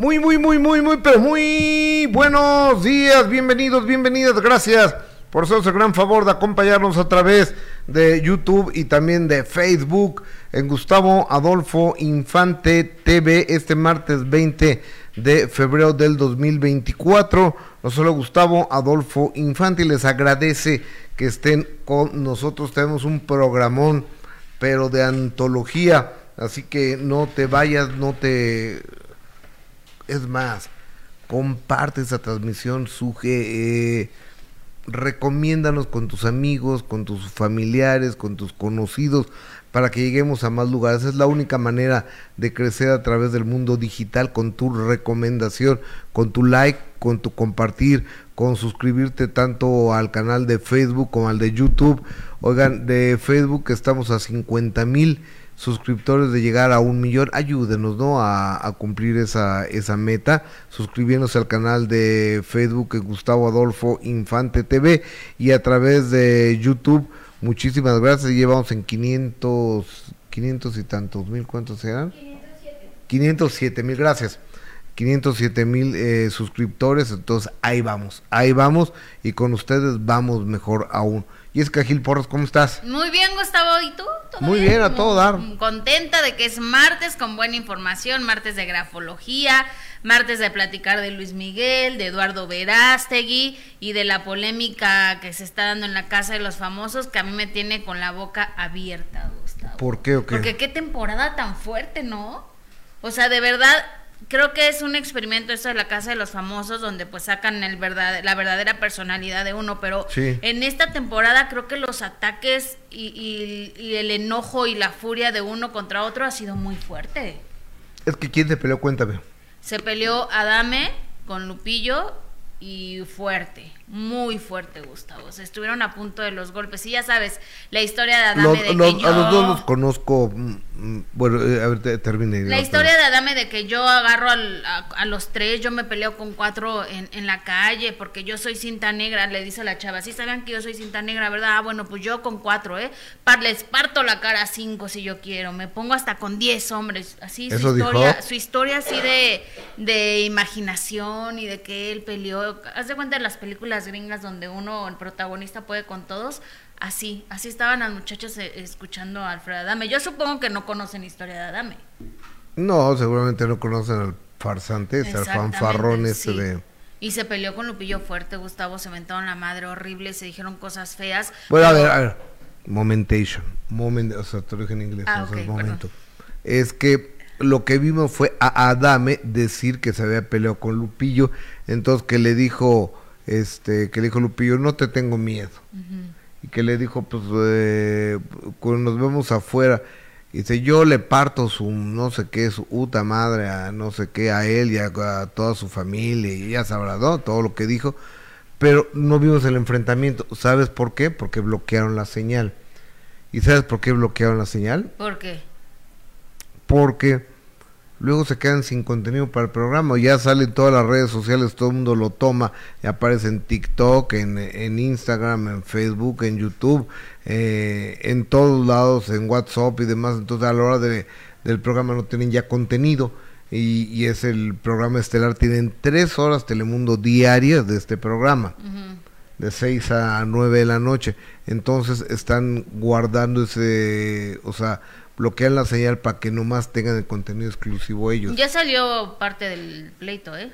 Muy, muy, muy, muy, muy, pero muy buenos días, bienvenidos, bienvenidas, gracias por hacernos el gran favor de acompañarnos a través de YouTube y también de Facebook en Gustavo Adolfo Infante TV este martes 20 de febrero del 2024. No solo Gustavo Adolfo Infante les agradece que estén con nosotros. Tenemos un programón, pero de antología. Así que no te vayas, no te es más, comparte esa transmisión, suge, eh, recomiéndanos con tus amigos, con tus familiares, con tus conocidos, para que lleguemos a más lugares. Es la única manera de crecer a través del mundo digital con tu recomendación, con tu like, con tu compartir, con suscribirte tanto al canal de Facebook como al de YouTube. Oigan, de Facebook estamos a 50 mil suscriptores de llegar a un millón, ayúdenos ¿no? a, cumplir esa, esa meta, suscribiéndose al canal de Facebook Gustavo Adolfo Infante TV y a través de YouTube. Muchísimas gracias, llevamos en 500, 500 y tantos mil, ¿cuántos serán? 507. 507 mil, gracias. 507 mil eh, suscriptores, entonces ahí vamos, ahí vamos y con ustedes vamos mejor aún. Y es Gil Porros, ¿cómo estás? Muy bien, Gustavo, ¿y tú? Muy bien, a todo dar. Contenta de que es martes con buena información, martes de grafología, martes de platicar de Luis Miguel, de Eduardo Verástegui y de la polémica que se está dando en la Casa de los Famosos, que a mí me tiene con la boca abierta, Gustavo. ¿Por qué o qué? Porque qué temporada tan fuerte, ¿no? O sea, de verdad, creo que es un experimento esto de la casa de los famosos donde pues sacan el verdad, la verdadera personalidad de uno, pero en esta temporada creo que los ataques y, el enojo y la furia de uno contra otro ha sido muy fuerte. Es que ¿quién se peleó? Cuéntame. Se peleó Adame con Lupillo y fuerte, muy fuerte, Gustavo. Se estuvieron a punto de los golpes. Y ya sabes, la historia de Adame de que yo... A los dos los conozco mm, Mm, bueno, eh, a ver, termine. La historia de Adame de que yo agarro a, los tres, yo me peleo con cuatro en, la calle porque yo soy cinta negra, le dice la chava, sí sabían que yo soy cinta negra, ¿verdad? Ah, bueno, pues yo con cuatro, ¿eh? les parto la cara a cinco si yo quiero, me pongo hasta con diez hombres, así su historia, su historia así de, de imaginación y de que él peleó. Haz de cuenta de las películas gringas donde uno, el protagonista puede con todos, Así, así estaban las muchachas eh, escuchando a Alfredo Adame. Yo supongo que no conocen historia de Adame. No, seguramente no conocen al farsante, al fanfarrón ese de... Y se peleó con Lupillo fuerte, Gustavo, se mentaron la madre horrible, se dijeron cosas feas. Bueno, a ver, a ver, momentation, moment, o sea, te lo dije en inglés, ah, momento. Es que lo que vimos fue a Adame decir que se había peleado con Lupillo, entonces que le dijo, este, que le dijo Lupillo, no te tengo miedo y que le dijo, pues, eh, cuando nos vemos afuera, dice, yo le parto su, no sé qué, su puta madre a no sé qué, a él y a, toda su familia, y ya sabrá, Todo lo que dijo, pero no vimos el enfrentamiento. ¿Sabes por qué? Porque bloquearon la señal. ¿Y sabes por qué bloquearon la señal? ¿Por qué? Porque luego se quedan sin contenido para el programa, ya salen todas las redes sociales, todo el mundo lo toma, y aparece en TikTok, en, en Instagram, en Facebook, en YouTube, eh, en todos lados, en WhatsApp y demás, entonces a la hora de, del programa no tienen ya contenido. Y, y, es el programa estelar, tienen tres horas Telemundo diarias de este programa, de seis a nueve de la noche. Entonces están guardando ese, o sea, bloquean la señal para que nomás tengan el contenido exclusivo ellos. Ya salió parte del pleito, ¿eh?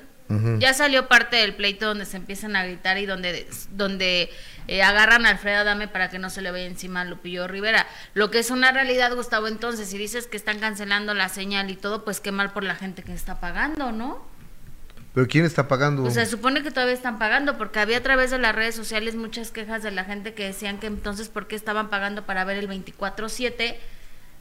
Ya salió parte del pleito donde se empiezan a gritar y donde, donde eh, agarran a Alfredo Adame para que no se le vaya encima a Lupillo Rivera. Lo que es una realidad, Gustavo, entonces, si dices que están cancelando la señal y todo, pues qué mal por la gente que está pagando, ¿no? ¿Pero quién está pagando? Pues se supone que todavía están pagando, porque había a través de las redes sociales muchas quejas de la gente que decían que entonces, ¿por qué estaban pagando para ver el 24-7?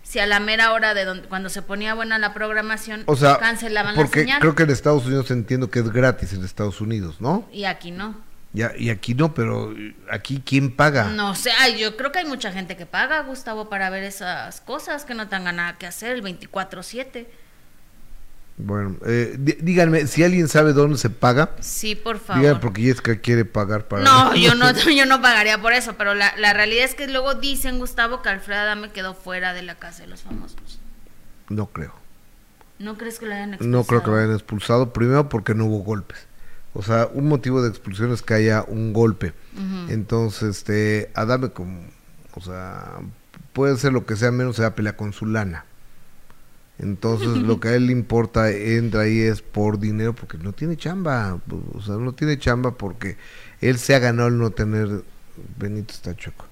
Si a la mera hora de donde, cuando se ponía buena la programación, o sea, cancelaban la señal. creo que en Estados Unidos entiendo que es gratis en Estados Unidos, ¿no? Y aquí no. Ya, y aquí no, pero aquí ¿quién paga? No sé, yo creo que hay mucha gente que paga, Gustavo, para ver esas cosas que no tengan nada que hacer el 24/7. Bueno, eh, díganme, si alguien sabe dónde se paga. Sí, por favor. Díganme porque Jessica quiere pagar para... No, yo no, yo no pagaría por eso, pero la, la realidad es que luego dicen, Gustavo, que Alfredo me quedó fuera de la casa de los famosos. No creo. ¿No crees que lo hayan expulsado? No creo que lo hayan expulsado, primero porque no hubo golpes. O sea, un motivo de expulsión es que haya un golpe. Entonces, este, Adame como, o sea, puede ser lo que sea, menos se va a pelear con su lana. Entonces, lo que a él le importa, entra ahí es por dinero, porque no tiene chamba. O sea, no tiene chamba porque él se ha ganado el no tener. Benito está choco.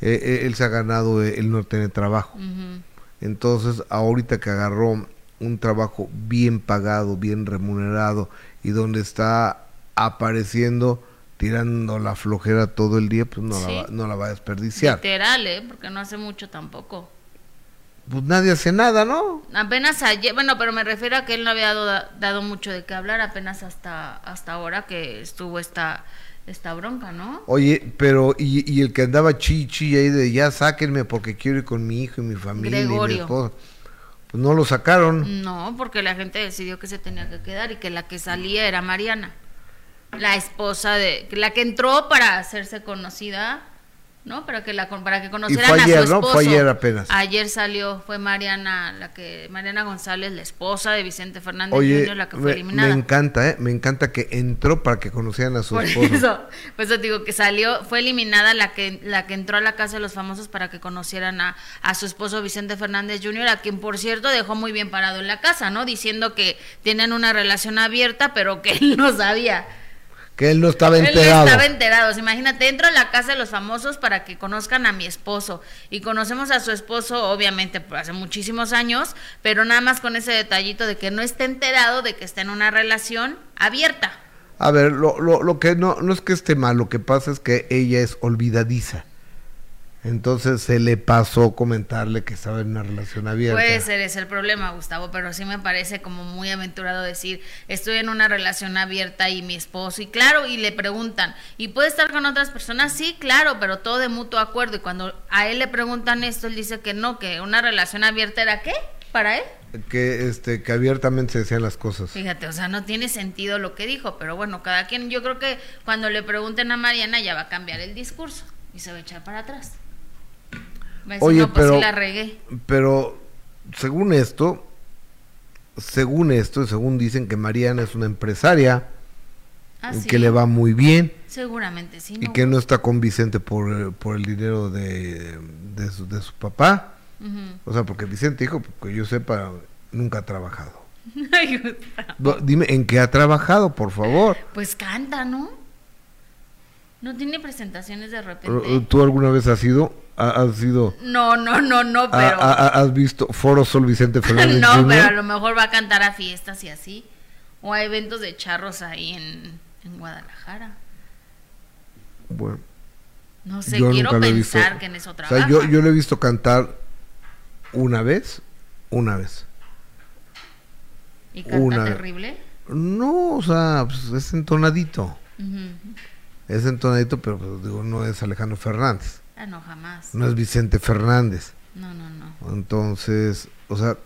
Eh, eh, él se ha ganado el no tener trabajo. Entonces, ahorita que agarró un trabajo bien pagado, bien remunerado y donde está apareciendo tirando la flojera todo el día, pues no, la, va, no la va a desperdiciar. Literal, ¿eh? Porque no hace mucho tampoco. Pues nadie hace nada, ¿no? Apenas ayer, bueno, pero me refiero a que él no había dado, dado mucho de qué hablar apenas hasta, hasta ahora que estuvo esta, esta bronca, ¿no? Oye, pero y, y el que andaba chichi ahí de ya sáquenme porque quiero ir con mi hijo y mi familia y mi esposa. Pues no lo sacaron. No, porque la gente decidió que se tenía que quedar y que la que salía era Mariana, la esposa de, la que entró para hacerse conocida ¿no? Para que la para que conocieran a su esposo. ¿no? Fue ayer apenas. Ayer salió, fue Mariana, la que Mariana González, la esposa de Vicente Fernández Jr., la que fue me, eliminada. Me encanta, ¿eh? Me encanta que entró para que conocieran a su Por esposo. Eso, pues eso digo que salió, fue eliminada la que la que entró a la casa de los famosos para que conocieran a, a su esposo Vicente Fernández Jr., a quien por cierto dejó muy bien parado en la casa, ¿no? Diciendo que tienen una relación abierta, pero que él no sabía. Que él no estaba enterado. Él no estaba enterado. Imagínate, entro a la casa de los famosos para que conozcan a mi esposo. Y conocemos a su esposo, obviamente, hace muchísimos años, pero nada más con ese detallito de que no esté enterado de que está en una relación abierta. A ver, lo, lo, lo que no, no es que esté mal, lo que pasa es que ella es olvidadiza. Entonces se le pasó comentarle que estaba en una relación abierta. Puede ser ese el problema, Gustavo, pero sí me parece como muy aventurado decir, estoy en una relación abierta y mi esposo, y claro, y le preguntan, ¿y puede estar con otras personas? Sí, claro, pero todo de mutuo acuerdo. Y cuando a él le preguntan esto, él dice que no, que una relación abierta era qué para él. Que, este, que abiertamente se decían las cosas. Fíjate, o sea, no tiene sentido lo que dijo, pero bueno, cada quien, yo creo que cuando le pregunten a Mariana ya va a cambiar el discurso y se va a echar para atrás. Oye, no, pues pero, sí la regué. pero según esto, según esto, según dicen que Mariana es una empresaria, ¿Ah, sí? que le va muy bien Seguramente sí. y que no está con Vicente por, por el dinero de, de, su, de su papá. O sea, porque Vicente dijo, que yo sepa, nunca ha trabajado. Ay, dime, ¿en qué ha trabajado, por favor? Pues canta, ¿no? No tiene presentaciones de repente. ¿Tú alguna vez has ido? ha- ¿Has ido? No, no, no, no, pero. a- a- ¿Has visto Foro Sol Vicente Fernández no, Jr.? pero a lo mejor va a cantar a fiestas y así. O a eventos de charros ahí en, en Guadalajara. Bueno, No sé, yo quiero pensar que en eso O trabaja. sea, yo, yo lo he visto cantar una vez, una vez. ¿Y canta una- terrible? No, o sea, pues, es entonadito. Ujú. Es entonadito, pero pues, digo, no es Alejandro Fernández. Ah, no, jamás. No es Vicente Fernández. No, no, no. Entonces, o sea,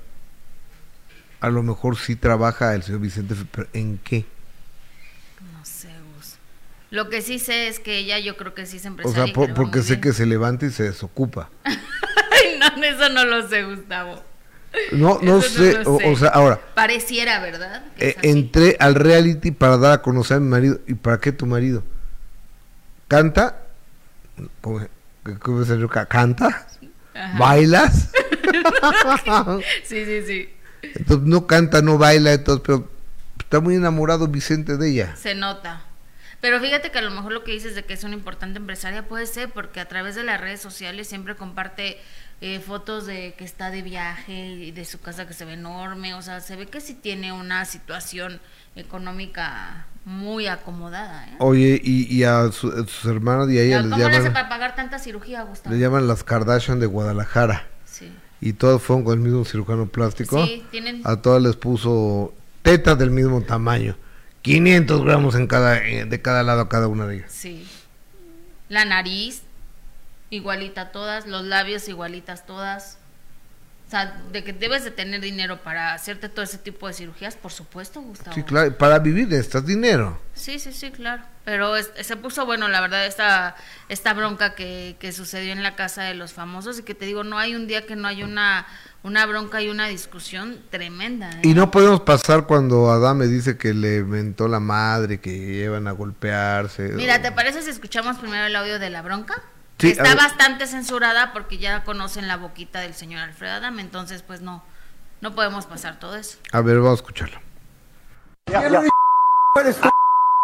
a lo mejor sí trabaja el señor Vicente, pero ¿en qué? No sé, Gus. Lo que sí sé es que ella yo creo que sí es O empresaria. sea, por- le va porque sé bien. que se levanta y se desocupa. Ay, no, eso no lo sé, Gustavo. No, no Eso no sé, o, o sea, ahora, Pareciera, ¿verdad? Eh, entré al reality para dar a conocer a mi marido. ¿Y para qué tu marido? ¿Canta? ¿Cómo, es el- ¿Canta? Ajá. ¿Bailas? Sí, sí, sí. Entonces no canta, no baila, entonces, pero está muy enamorado Vicente de ella. Se nota. Pero fíjate que a lo mejor lo que dices de que es una importante empresaria puede ser porque a través de las redes sociales siempre comparte eh, fotos de que está de viaje y de su casa que se ve enorme. O sea, se ve que sí tiene una situación económica muy acomodada. ¿eh? Oye, y, y a, su- a sus hermanos y a ella les ¿Cómo le hace llaman, para pagar tanta cirugía, Gustavo? le llaman las Kardashian de Guadalajara. Sí. Y todas fueron con el mismo cirujano plástico. Sí, tienen... A todas les puso tetas del mismo tamaño. 500 gramos en cada, eh, de cada lado a cada una de ellas. Sí. La nariz, igualita todas, los labios igualitas todas. O sea, de que debes de tener dinero para hacerte todo ese tipo de cirugías, por supuesto, Gustavo. Sí, claro, para vivir necesitas dinero. Sí, sí, sí, claro. Pero es- se puso bueno, la verdad, esta, esta bronca que, que sucedió en la casa de los famosos y que te digo, no hay un día que no hay una, una bronca y una discusión tremenda. ¿eh? Y no podemos pasar cuando Adame dice que le mentó la madre, que llevan a golpearse. Mira, ¿te parece si escuchamos primero el audio de la bronca? Sí, Está ver. bastante censurada porque ya conocen la boquita del señor Alfredo Adame, entonces pues no, no podemos pasar todo eso. A ver, vamos a escucharlo. Eres tú.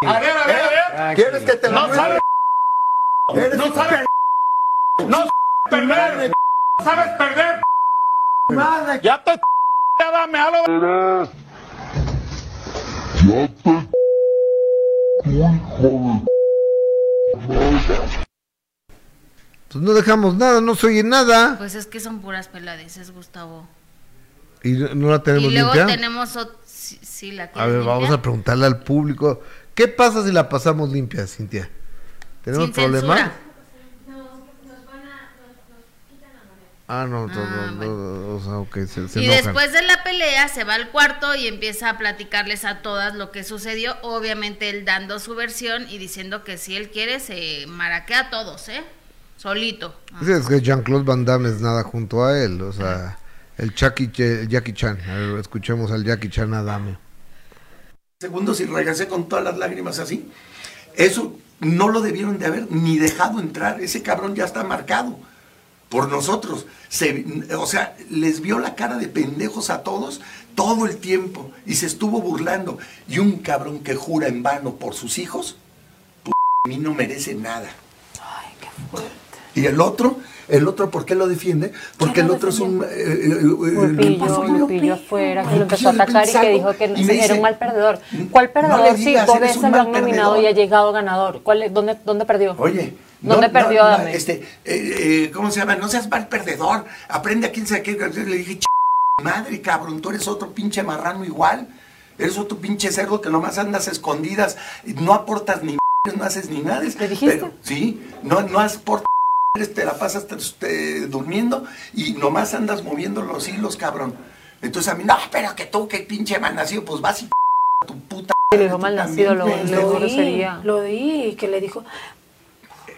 A ver, a ver, a ver. ¿Quieres que te No sabes, Eres no sabes, no sabes perder, no sabes perder. madre. Ya te ya dame algo. Pues no dejamos nada, no se oye nada. Pues es que son puras peladeces, Gustavo. Y no la tenemos Y luego limpia. tenemos... ot- Sí, sí, la A ver, vamos a preguntarle al público. ¿Qué pasa si la pasamos limpia, Cintia? ¿Tenemos Sin problema? censura. Ah, no, no, Ah, no, no, o sea, se, se Y enojan. después de la pelea se va al cuarto y empieza a platicarles a todas lo que sucedió. Obviamente él dando su versión y diciendo que si él quiere se maraquea a todos, ¿eh? Solito. Ah. Es que Jean-Claude Van Damme es nada junto a él, o sea, el, Chucky, el Jackie Chan. A ver, escuchemos al Jackie Chan Adame. segundos y regresé con todas las lágrimas así. Eso no lo debieron de haber ni dejado entrar. Ese cabrón ya está marcado por nosotros. Se- o sea, les vio la cara de pendejos a todos todo el tiempo y se estuvo burlando. Y un cabrón que jura en vano por sus hijos, pu- a mí no merece nada. Y el otro, el otro, ¿por qué lo defiende? Porque el otro es un... eh, eh, eh, Lupillo, Lupillo. Lupillo afuera, que lo empezó a atacar y que dijo que era un mal perdedor. ¿Cuál "No perdedor? Sí, dos veces lo han nominado perdedor". y ha llegado ganador. ¿Cuál, es- dónde, ¿Dónde perdió? Oye, ¿Dónde perdió no, no, Adame? este, eh, eh, ¿cómo se llama? No seas mal perdedor. Aprende a quién sabe qué. Le dije, "Ch- madre, cabrón, tú eres otro pinche marrano igual. Eres otro pinche cerdo que nomás andas escondidas, no aportas ni no haces ni nada. ¿Le dijiste? Pero, sí, no, no aportas te la pasas este, durmiendo y nomás andas moviendo los hilos, cabrón. Entonces a mí, no, pero que tú, que pinche mal nacido, pues vas y a tu puta. Le dijo mal nacido, lo, lo grosería. Lo oí, que le dijo,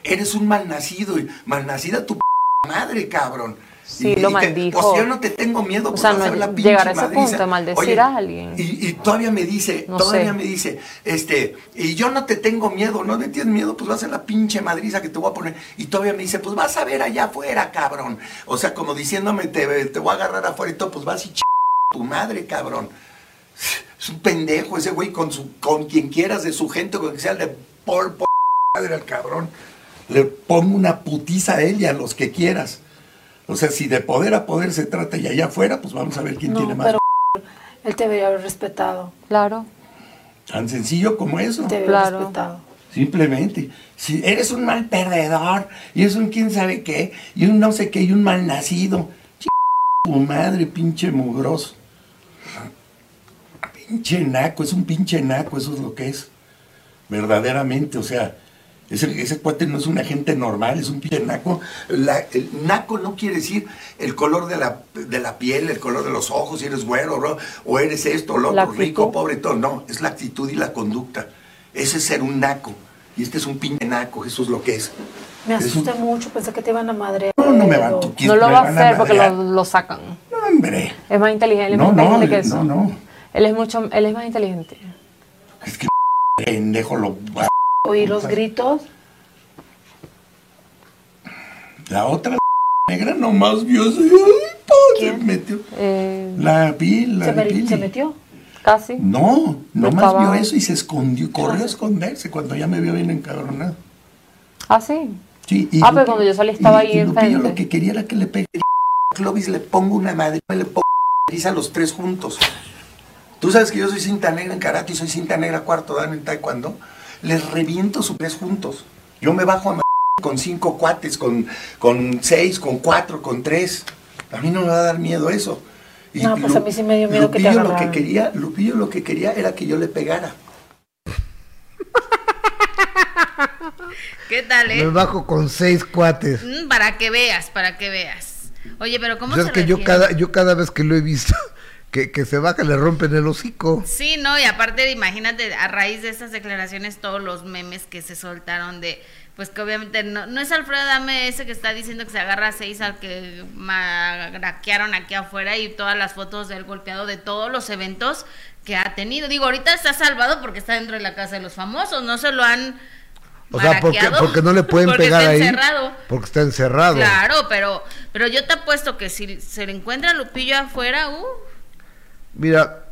eres un malnacido y malnacida tu p madre, cabrón. Sí, Y- lo y te- maldijo. Pues yo no te tengo miedo. O sea, no ver la pinche llegar a ese madriza. punto de maldecir Oye, a alguien. Y, y todavía me dice, No todavía sé. me dice, este, y yo no te tengo miedo, no me tienes miedo, pues vas a la pinche madriza que te voy a poner. Y todavía me dice, pues vas a ver allá afuera, cabrón. O sea, como diciéndome, te, te voy a agarrar afuera y todo, pues vas y ch tu madre, cabrón. Es un pendejo ese güey con su, con quien quieras de su gente, con que sea de por, por madre al cabrón. Le pongo una putiza a él y a los que quieras. O sea, si de poder a poder se trata y allá afuera, pues vamos a ver quién no, tiene más. pero él te debería haber respetado. Claro. Tan sencillo como eso. Te debería haber Claro. respetado. Simplemente. Si eres un mal perdedor, y es un quién sabe qué, y un no sé qué, y un mal nacido. Tu madre, pinche mugroso. Pinche naco, es un pinche naco, eso es lo que es. Verdaderamente, o sea, ese, ese cuate no es una gente normal, es un pinche naco. La- el naco no quiere decir el color de la, de la piel, el color de los ojos, si eres güero, bro, o eres esto, o lo otro, rico, pobre, todo. No, es la actitud y la conducta. Ese es ser un naco. Y este es un pinche naco, eso es lo que es. Me un- asusté mucho, pensé que te iban a madrear. No, no me van tú No lo va a hacer porque lo, lo sacan. No, hombre. Es más inteligente, No, más no, inteligente que eso. no, no. Él es mucho, él es más inteligente. Es que pendejo lo va. Oí los gritos. La otra negra nomás vio eso. y, ¡ay, pa! Se metió. Eh, La vi, la Se, Pili. se metió. casi. No, nomás estaba- vio eso y se esclondió, corrió a esclodirse cuando ya me vio bien encabronado. Ah, sí. Sí, y Ah, pero cuando yo salí estaba y- ahí enfrente. lo que quería era que le pegue Clovis, le pongo una madre, le pongo a los tres juntos. Tú sabes que yo soy cinta negra en karate y soy cinta negra cuarto dan en taekwondo. Les reviento sus tres juntos. Yo me bajo a ma- con cinco cuates, con, con seis, con cuatro, con tres. A mí no me va a dar miedo eso. Y No, pues a mí sí me dio miedo que te Lupillo lo que quería, Lupillo lo que quería era que yo le pegara. ¿Qué tal, Me eh? bajo con seis cuates. Mm, Para que veas, para que veas. Oye, pero ¿cómo Pues se es que yo cada, yo cada vez que lo he visto, que, que se va, que le rompen el hocico. Sí, no, y aparte, imagínate, a raíz de estas declaraciones, todos los memes que se soltaron de, pues que obviamente no, no es Alfredo Dame ese que está diciendo que se agarra a seis al que magraquearon aquí afuera y todas las fotos del golpeado de todos los eventos que ha tenido. Digo, ahorita está salvado porque está dentro de la casa de los famosos, no se lo han O sea, porque, no le pueden porque pegar está ahí. encerrado. Porque está encerrado. Claro, pero, pero yo te apuesto que si se le encuentra a Lupillo afuera, uh, Mira,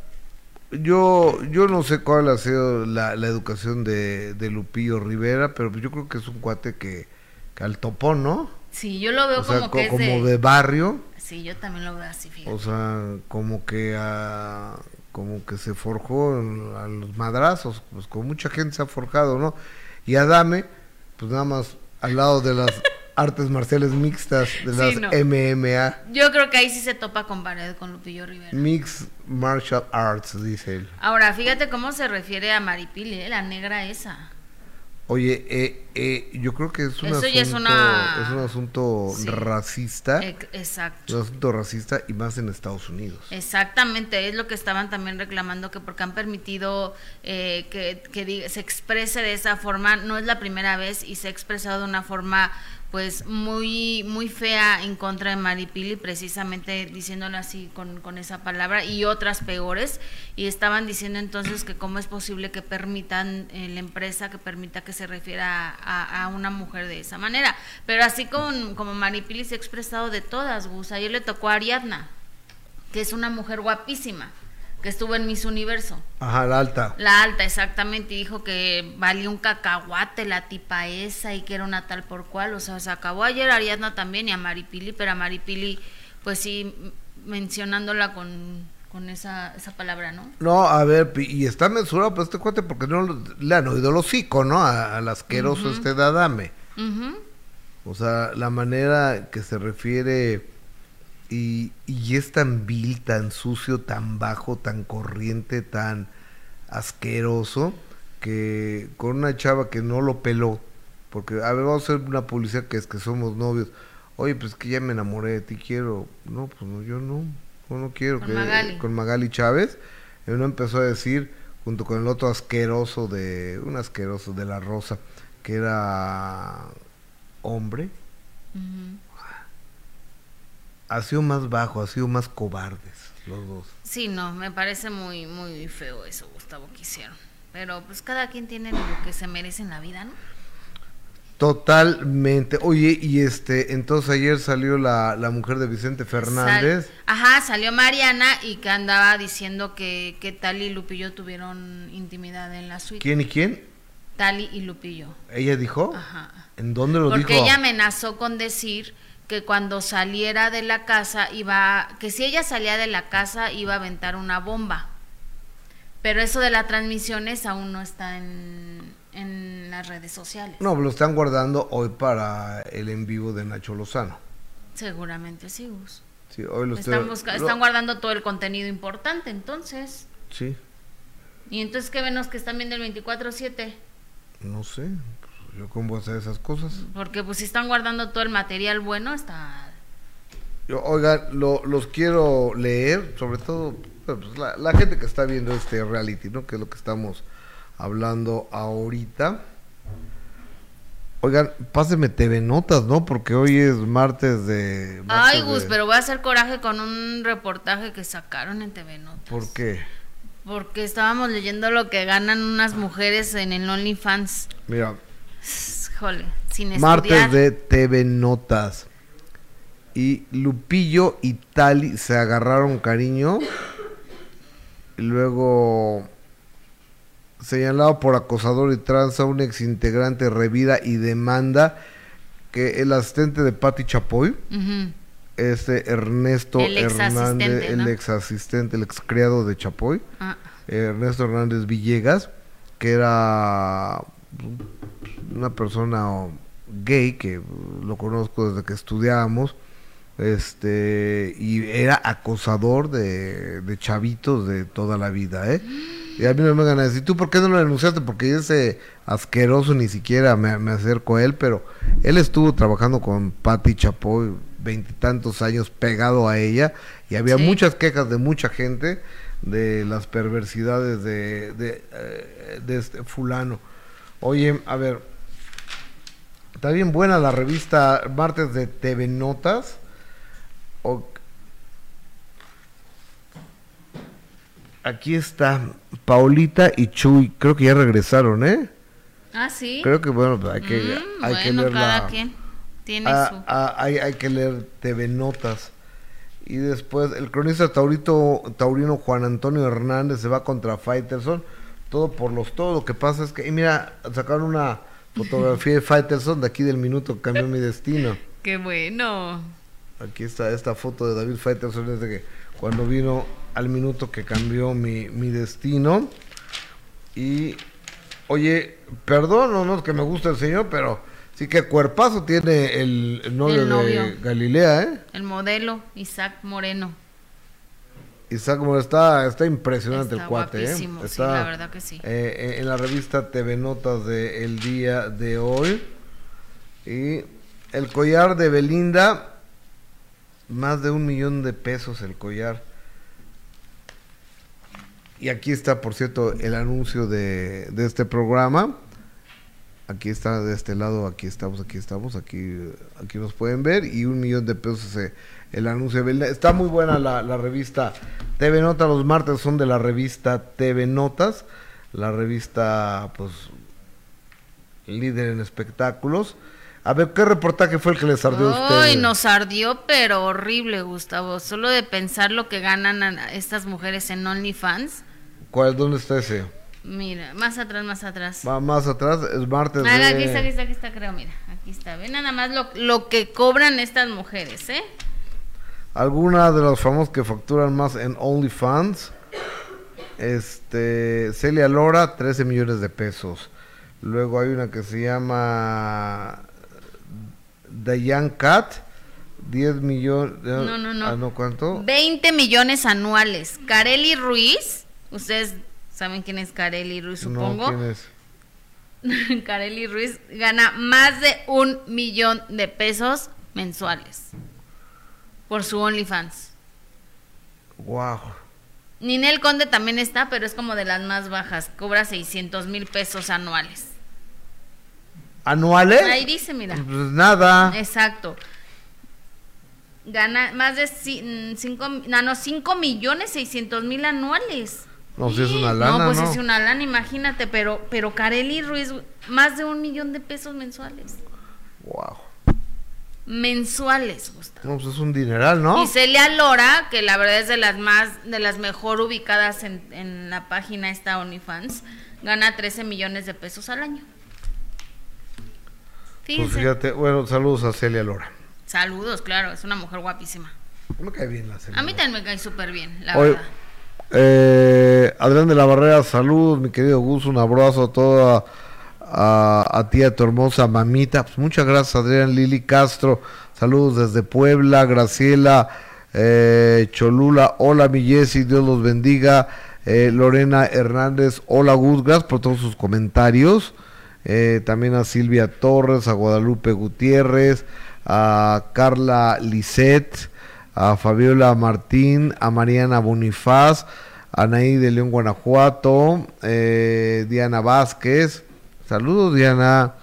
yo, yo no sé cuál ha sido la, la educación de, de Lupillo Rivera, pero yo creo que es un cuate que, que al topón, ¿no? sí, yo lo veo O sea, como co- que es como de... de barrio. Sí, yo también lo veo así, fíjate. O sea, como que como que se forjó a los madrazos, pues con mucha gente se ha forjado, ¿no? Y Adame, pues nada más al lado de las artes marciales mixtas, de las Sí, no. MMA, Yo creo que ahí sí se topa con pared con Lupillo Rivera. Mixed Martial Arts, dice él. Ahora, fíjate cómo se refiere a Maripili, ¿eh? la negra esa. Oye, eh, eh, yo creo que es un Eso asunto, ya es una- es un asunto Sí. racista, Ex- Exacto. un asunto racista y más en Estados Unidos. Exactamente, es lo que estaban también reclamando, que porque han permitido eh, que, que se exprese de esa forma, no es la primera vez y se ha expresado de una forma pues muy muy fea en contra de Maripili, precisamente diciéndolo así con, con esa palabra y otras peores, y estaban diciendo entonces que cómo es posible que permitan eh, la empresa, que permita que se refiera a, a una mujer de esa manera, pero así como, como Maripili se ha expresado de todas, Gus, ayer le tocó a Ariadna que es una mujer guapísima, que estuvo en Miss Universo. Ajá, la alta. La alta, exactamente, y dijo que valía un cacahuate la tipa esa y que era una tal por cual. O sea, se acabó ayer a Ariadna también y a Maripili, pero a Maripili, pues sí, mencionándola con, con esa, esa palabra, ¿no? No, a ver, y está mensurado por este cuate porque no lo- le han oído el hocico, ¿no? A- Al asqueroso este de Adame. Ujú. O sea, la manera que se refiere y, y es tan vil, tan sucio, tan bajo, tan corriente, tan asqueroso, que con una chava que no lo peló, porque, a ver, vamos a hacer una publicidad que es que somos novios. Oye, pues que ya me enamoré de ti, quiero. No, pues no, yo no, yo no quiero. Con que, Magali. Con Magali Chávez. Y uno empezó a decir, junto con el otro asqueroso de, un asqueroso de la Rosa, que era hombre. Ha sido más bajo, ha sido más cobardes los dos. Sí, no, me parece muy, muy feo eso, Gustavo, que hicieron. Pero pues cada quien tiene lo que se merece en la vida, ¿no? Totalmente. Oye, y este, entonces ayer salió la, la mujer de Vicente Fernández. Sal- Ajá, salió Mariana y que andaba diciendo que, que Tali y Lupillo tuvieron intimidad en la suite. ¿Quién y quién? Tali y Lupillo. ¿Ella dijo? Ajá. ¿En dónde lo Porque dijo? ella amenazó con decir que cuando saliera de la casa iba, que si ella salía de la casa iba a aventar una bomba. Pero eso de las transmisiones aún no está en, en las redes sociales. No, lo están guardando hoy para el en vivo de Nacho Lozano. Seguramente sí, Gus. Sí, hoy lo estoy- Están, busca- lo- están guardando todo el contenido importante, entonces. Sí, Y entonces, ¿qué ven los que están viendo el 24-7? no sé. Yo cómo voy a hacer esas cosas. Porque pues si están guardando todo el material bueno, está... Yo, oigan, lo- los quiero leer, sobre todo pues, la, la gente que está viendo este reality, ¿no? Que es lo que estamos hablando ahorita. Oigan, pásenme TV Notas, ¿no? Porque hoy es martes de... Ay, martes Gus, de- pero voy a hacer coraje con un reportaje que sacaron en TV Notas. ¿Por qué? Porque estábamos leyendo lo que ganan unas mujeres en el OnlyFans. Mira, Jole, sin martes de TV Notas. Y Lupillo y Tali se agarraron cariño. Y luego señalado por acosador y tranza un ex integrante revida y demanda que el asistente de Patti Chapoy, este Ernesto El ex Hernández, el ex asistente, el ex criado de Chapoy, Ah, Ernesto Hernández Villegas, que era una persona gay que lo conozco desde que estudiábamos, este y era acosador de, de chavitos de toda la vida, ¿eh? Y a mí no me van a decir, ¿tú por qué no lo denunciaste? Porque ese asqueroso ni siquiera me, me acerco a él, pero él estuvo trabajando con Patti Chapoy veintitantos años pegado a ella y había Sí. muchas quejas de mucha gente de las perversidades de, de, eh, de este fulano. Oye, a ver, está bien buena la revista Martes de TV Notas. O- Aquí está Paulita y Chuy, creo que ya regresaron, ¿eh? Ah, sí. Creo que bueno, pues hay que, Mm, hay que leer cada la- quien tiene Ah, su... ah, hay, hay que leer TV Notas. Y después el cronista taurito, taurino Juan Antonio Hernández se va contra Faitelson. Todo por los todo. Lo que pasa es que, y mira, sacaron una fotografía de Faitelson de aquí del minuto que cambió mi destino. Qué bueno. Aquí está esta foto de David Faitelson desde que cuando vino al minuto que cambió mi, mi destino. Y, oye, perdón, no, no es que me guste el señor, pero sí que cuerpazo tiene el, el novio, El novio. de Galilea, ¿eh? El modelo Isaac Moreno. Isaac Moreno, está, está impresionante Está el cuate, ¿eh? guapísimo, sí, Está, la verdad que sí. eh, en la revista TV Notas de el día de hoy. Y el collar de Belinda, más de un millón de pesos el collar. Y aquí está, por cierto, el anuncio de, de este programa. Aquí está de este lado, aquí estamos, aquí estamos, aquí, aquí nos pueden ver. Y un millón de pesos eh, el anuncio. Está muy buena la, la revista TV Notas. Los martes son de la revista TV Notas. La revista, pues, líder en espectáculos. A ver, ¿qué reportaje fue el que les ardió a Ay, ustedes? nos ardió, pero horrible, Gustavo. Solo de pensar lo que ganan a- estas mujeres en OnlyFans. ¿Cuál, ¿Dónde está ese? Mira, más atrás, más atrás. Va más atrás, es martes Ah, de... aquí está, aquí está, aquí está, creo, mira. Aquí está. Ve nada más lo, lo que cobran estas mujeres, ¿eh? Alguna de los famosos que facturan más en OnlyFans. Este, Celia Lora, 13 millones de pesos. Luego hay una que se llama Dayan Cat, 10 millones. No, no, no. Ah, no, ¿cuánto? 20 millones anuales. Carely Ruiz, ustedes saben quién es Carely Ruiz, supongo. No, ¿quién es? Carely Ruiz gana más de un millón de pesos mensuales por su OnlyFans. Wow. Ninel Conde también está, pero es como de las más bajas. Cobra 600 mil pesos anuales. ¿Anuales? Ahí dice, mira. Pues nada. Exacto. Gana más de 5 no, no, cinco millones 600 mil anuales. No, si es una lana, No, pues ¿no? es una lana, imagínate, pero, pero Carely Ruiz, más de un millón de pesos mensuales. Wow. Mensuales, Gustavo. No, pues es un dineral, ¿no? Y Celia Lora, que la verdad es de las más, de las mejor ubicadas en, en la página esta OnlyFans, gana 13 millones de pesos al año. Pues fíjate, bueno, saludos a Celia Lora. Saludos, claro, es una mujer guapísima. Me cae bien la Celia A mí también me cae súper bien, la verdad. eh, Adrián de la Barrera, saludos, mi querido Gus, un abrazo a toda a, a ti, a tu hermosa mamita. Pues muchas gracias, Adrián Lili Castro. Saludos desde Puebla, Graciela, eh, Cholula, hola mi Jessy, Dios los bendiga. Eh, Lorena Hernández, hola Gus, por todos sus comentarios. Eh, también a Silvia Torres, a Guadalupe Gutiérrez, a Carla Lisset, a Fabiola Martín, a Mariana Bonifaz, Anaí de León, Guanajuato, Diana Vázquez, saludos Diana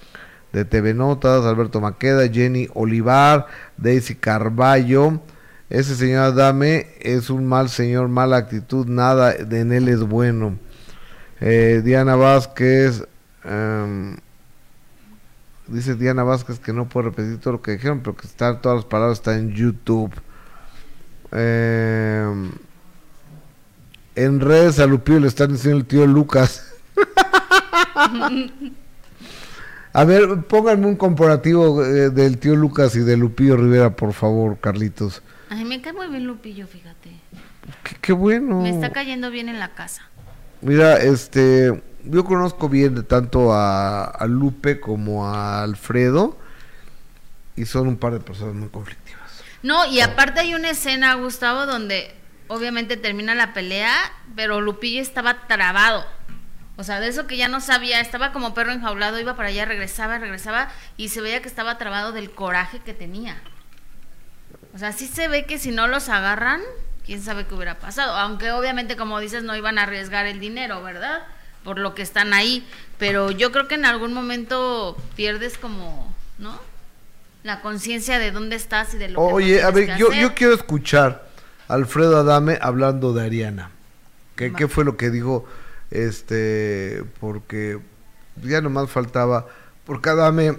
de TV Notas, Alberto Maqueda, Jenny Olivar, Daisy Carballo, ese señor Adame es un mal señor, mala actitud, nada de en él es bueno. Eh, Diana Vázquez, em, dice Diana Vázquez que no puede repetir todo lo que dijeron, pero que están todas las palabras están en YouTube. Em, en redes a Lupillo le están diciendo el tío Lucas. a ver, pónganme un comparativo eh, del tío Lucas y de Lupillo Rivera, por favor, Carlitos. Ay, me cae muy bien Lupillo, fíjate. Qué, qué bueno. Me está cayendo bien en la casa. Mira, este, yo conozco bien de tanto a, a Lupe como a Alfredo y son un par de personas muy conflictivas. No, y aparte hay una escena, Gustavo, donde obviamente termina la pelea, pero Lupillo estaba trabado. O sea, de eso que ya no sabía, estaba como perro enjaulado, iba para allá, regresaba, regresaba, y se veía que estaba trabado del coraje que tenía. O sea, sí se ve que si no los agarran, quién sabe qué hubiera pasado. Aunque obviamente, como dices, no iban a arriesgar el dinero, ¿verdad? Por lo que están ahí. Pero yo creo que en algún momento pierdes como, ¿no? La conciencia de dónde estás y de lo que no Oye, a ver, que yo, hacer. yo quiero escuchar a Alfredo Adame hablando de Ariana. ¿Qué, qué fue lo que dijo? Este, porque ya nomás faltaba, porque Adame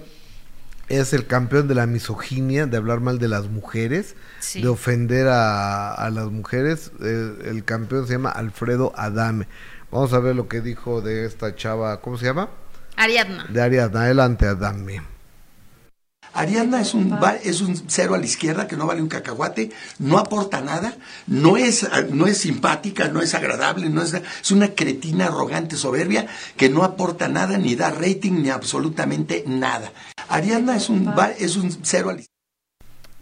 es el campeón de la misoginia, de hablar mal de las mujeres, Sí. de ofender a, a las mujeres. El campeón se llama Alfredo Adame. Vamos a ver lo que dijo de esta chava, ¿cómo se llama? Ariadna. De Ariana. Adelante, Adame. Ariadna es un, va- es un cero a la izquierda que no vale un cacahuate, no aporta nada, no es, no es simpática, no es agradable, no es, es una cretina arrogante, soberbia, que no aporta nada, ni da rating, ni absolutamente nada. Ariadna es un, va- es un cero a la izquierda.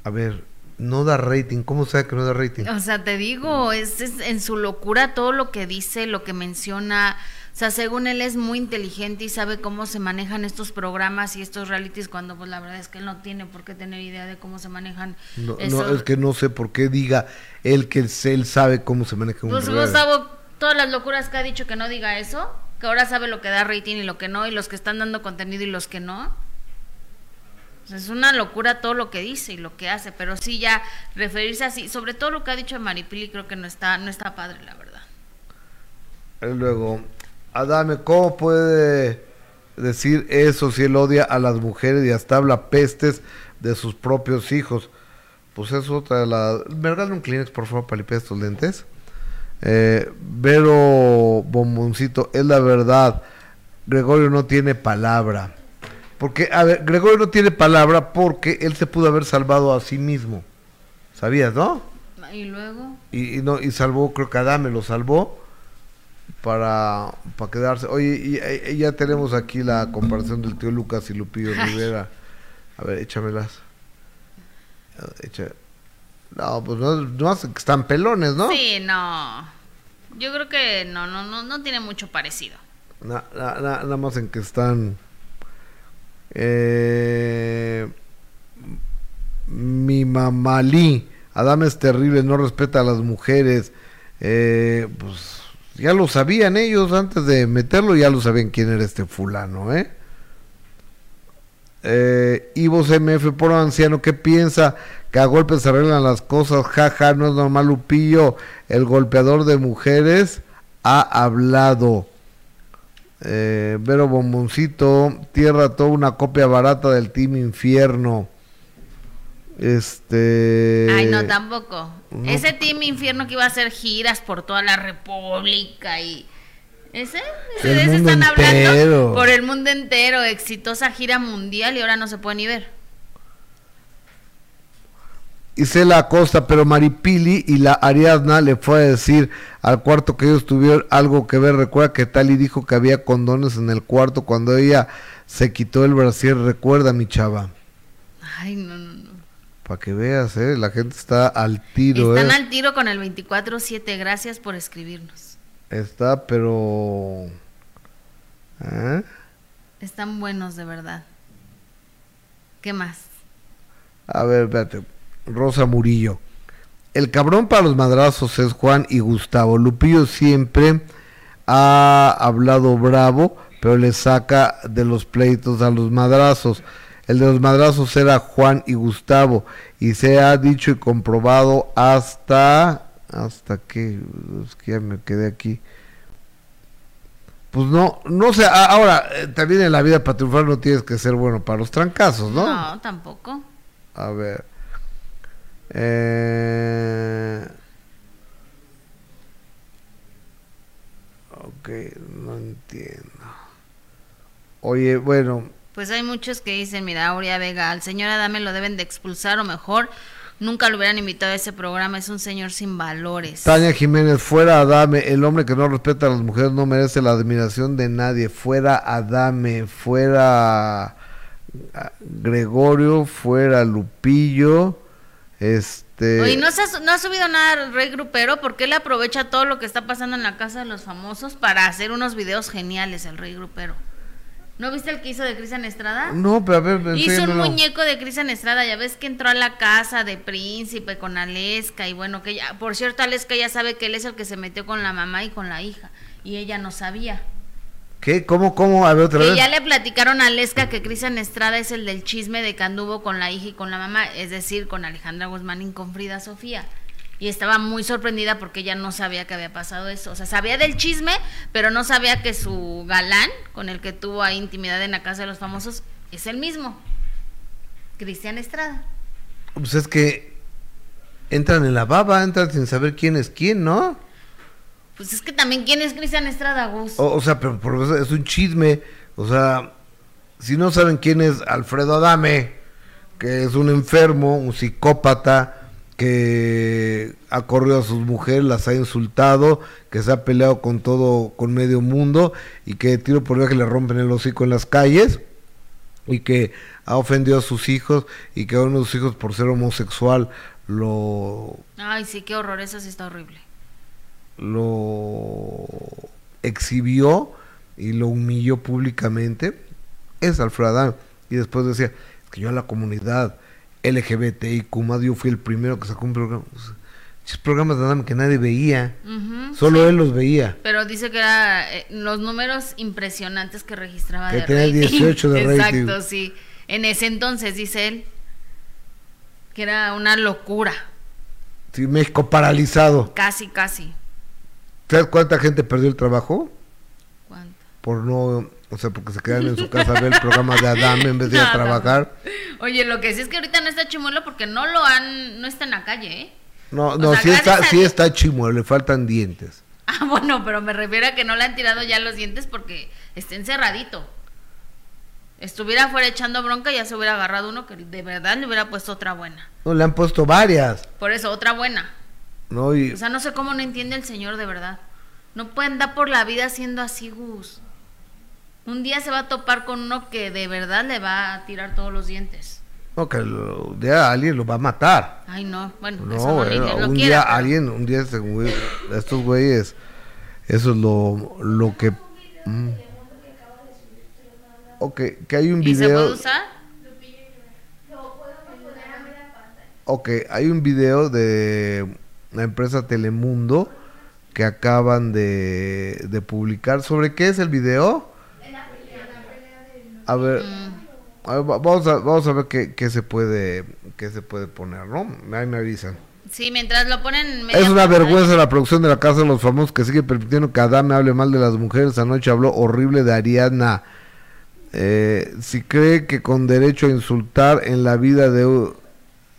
A ver, no da rating. ¿Cómo sabe que no da rating? O sea, te digo, es, es en su locura todo lo que dice, lo que menciona. O sea, según él es muy inteligente y sabe cómo se manejan estos programas y estos realities cuando pues la verdad es que él no tiene por qué tener idea de cómo se manejan No, esos- no, es que no sé por qué diga él que él sabe cómo se maneja un Pues. Gustavo, todas las locuras que ha dicho que no diga eso, que ahora sabe lo que da rating y lo que no, y los que están dando contenido y los que no. Es una locura todo lo que dice y lo que hace, pero sí ya referirse así, sobre todo lo que ha dicho Maripili, creo que no está, no está padre, la verdad. Luego, Adame, ¿cómo puede decir eso si él odia a las mujeres y hasta habla pestes de sus propios hijos? Pues es otra de las... ¿Me un Kleenex, por favor, para limpiar estos lentes? Eh, Bomboncito, es la verdad. Gregorio no tiene palabra. Porque, a ver, Gregorio no tiene palabra porque él se pudo haber salvado a sí mismo. ¿Sabías, no? Y luego, y, y no y salvó creo que Adame lo salvó para, para quedarse oye y, y ya tenemos aquí la comparación del tío Lucas y Lupillo Ay. Rivera a ver échamelas Echa- no pues no, no están pelones no sí, no. Yo creo que no, no, no, no tiene mucho parecido. Na- na- na- nada más en que están eh, mi mamalí Adame es terrible no respeta a las mujeres eh, pues ya lo sabían ellos antes de meterlo ya lo sabían quién era este fulano eh eh, Ivo CMF, por anciano, ¿qué piensa? Que a golpes se arreglan las cosas, jaja, no es normal, Lupillo, el golpeador de mujeres, ha hablado. Eh, Vero Bomboncito, tierra toda una copia barata del Team Infierno. Este. Ay, no, tampoco. no. Ese Team Infierno que iba a hacer giras por toda la República y... ¿Ese? ¿Ese El de ese están entero. hablando? Por el mundo entero, exitosa gira mundial y ahora no se puede ni ver. Isela Acosta, pero Maripili y la Ariadna le fue a decir al cuarto que ellos tuvieron algo que ver. Recuerda que Tali dijo que había condones en el cuarto cuando ella se quitó el brasier. Recuerda, mi chava. Ay, no, no, no. Para que veas, ¿eh? La gente está al tiro, Están ¿eh? al tiro con el 24-7. Gracias por escribirnos. Está, pero... ¿Eh? Están buenos, de verdad. ¿Qué más? A ver, espérate. Rosa Murillo. El cabrón para los madrazos es Juan y Gustavo. Lupillo siempre ha hablado bravo, pero le saca de los pleitos a los madrazos. El de los madrazos era Juan y Gustavo. Y se ha dicho y comprobado hasta... ¿Hasta que Es que ya me quedé aquí. Pues no, no sé. Ahora, eh, también en la vida para triunfar no tienes que ser bueno para los trancazos, ¿no? No, tampoco. A ver. Eh... Ok, no entiendo. Oye, bueno, Pues hay muchos que dicen, mira, Aurea Vega, al señor Adame lo deben de expulsar o mejor nunca lo hubieran invitado a ese programa, es un señor sin valores. Tania Jiménez, fuera Adame, el hombre que no respeta a las mujeres no merece la admiración de nadie. Fuera Adame, fuera ah, Gregorio, fuera Lupillo, este... Oye, ¿no, ha, no ha subido nada Rey Grupero porque él aprovecha todo lo que está pasando en la casa de los famosos para hacer unos videos geniales, el Rey Grupero. ¿No viste el que hizo de Cristian Estrada? No, pero a ver, Hizo un muñeco de Cristian Estrada, ya ves que entró a la casa de príncipe con Aleska y bueno, que ya, por cierto, Aleska ya sabe que él es el que se metió con la mamá y con la hija y ella no sabía. ¿Qué? ¿Cómo? ¿Cómo? A ver otra Que vez. ya le platicaron a Aleska que Cristian Estrada es el del chisme de que anduvo con la hija y con la mamá, es decir, con Alejandra Guzmán y con Frida Sofía. Y estaba muy sorprendida porque ella no sabía que había pasado eso. O sea, sabía del chisme, pero no sabía que su galán, con el que tuvo ahí intimidad en la casa de los famosos, es el mismo. Cristian Estrada. Pues es que entran en la baba, entran sin saber quién es quién, ¿no? Pues es que también, ¿quién es Cristian Estrada, Gus? O, o sea, pero es un chisme. O sea, si no saben quién es Alfredo Adame, que es un enfermo, un psicópata, que ha corrido a sus mujeres, las ha insultado, que se ha peleado con todo, con medio mundo, y que tiro por viaje le rompen el hocico en las calles, y que ha ofendido a sus hijos, y que a uno de sus hijos por ser homosexual lo Ay, sí, qué horror, eso sí está horrible. Lo exhibió y lo humilló públicamente es Alfredo Adame. Y después decía, es que yo a la comunidad LGBTIQ yo fui el primero que sacó un programa. esos programas de Adame que nadie veía, solo sí. él los veía. Pero dice que era eh, los números impresionantes que registraba Que de tenía rating. 18 de rating. Exacto, sí. En ese entonces, dice él, que era una locura. Sí, México paralizado. Casi, casi. ¿Sabes cuánta gente perdió el trabajo? ¿Cuánto? Por no, o sea, porque se quedaron en su casa a ver el programa de Adame en vez de ir a trabajar. Oye, lo que sí es que ahorita no está chimuelo porque no lo han, no está en la calle, ¿eh? No, O no, sea, sí está, sí está chimuelo, le faltan dientes. Ah, bueno, pero me refiero a que no le han tirado ya los dientes porque está encerradito. Estuviera fuera echando bronca, ya se hubiera agarrado uno que de verdad le hubiera puesto otra buena. No, le han puesto varias, Por eso, otra buena. ¿No? Y, O sea, no sé cómo no entiende el señor de verdad. No puede andar por la vida siendo así, Gus. Un día se va a topar con uno que de verdad le va a tirar todos los dientes. no, que lo- un día alguien lo va a matar. Ay, no. Bueno, No, eso no bueno, lo un día pero- alguien, un día este güey- estos güeyes, eso es lo, lo que... mm. Ok, que hay un ¿Y se puede video... usar? Ok, hay un video de la empresa Telemundo que acaban de, de publicar. ¿Sobre qué es el video? A ver, Mm. a ver, va- vamos, a, vamos a ver qué, qué se puede qué se puede poner, ¿no? Ahí me avisan. Sí, mientras lo ponen... Es una vergüenza la producción de la Casa de los Famosos que sigue permitiendo que Adame hable mal de las mujeres. Anoche habló horrible de Ariana. Eh, si cree que con derecho a insultar en la vida de,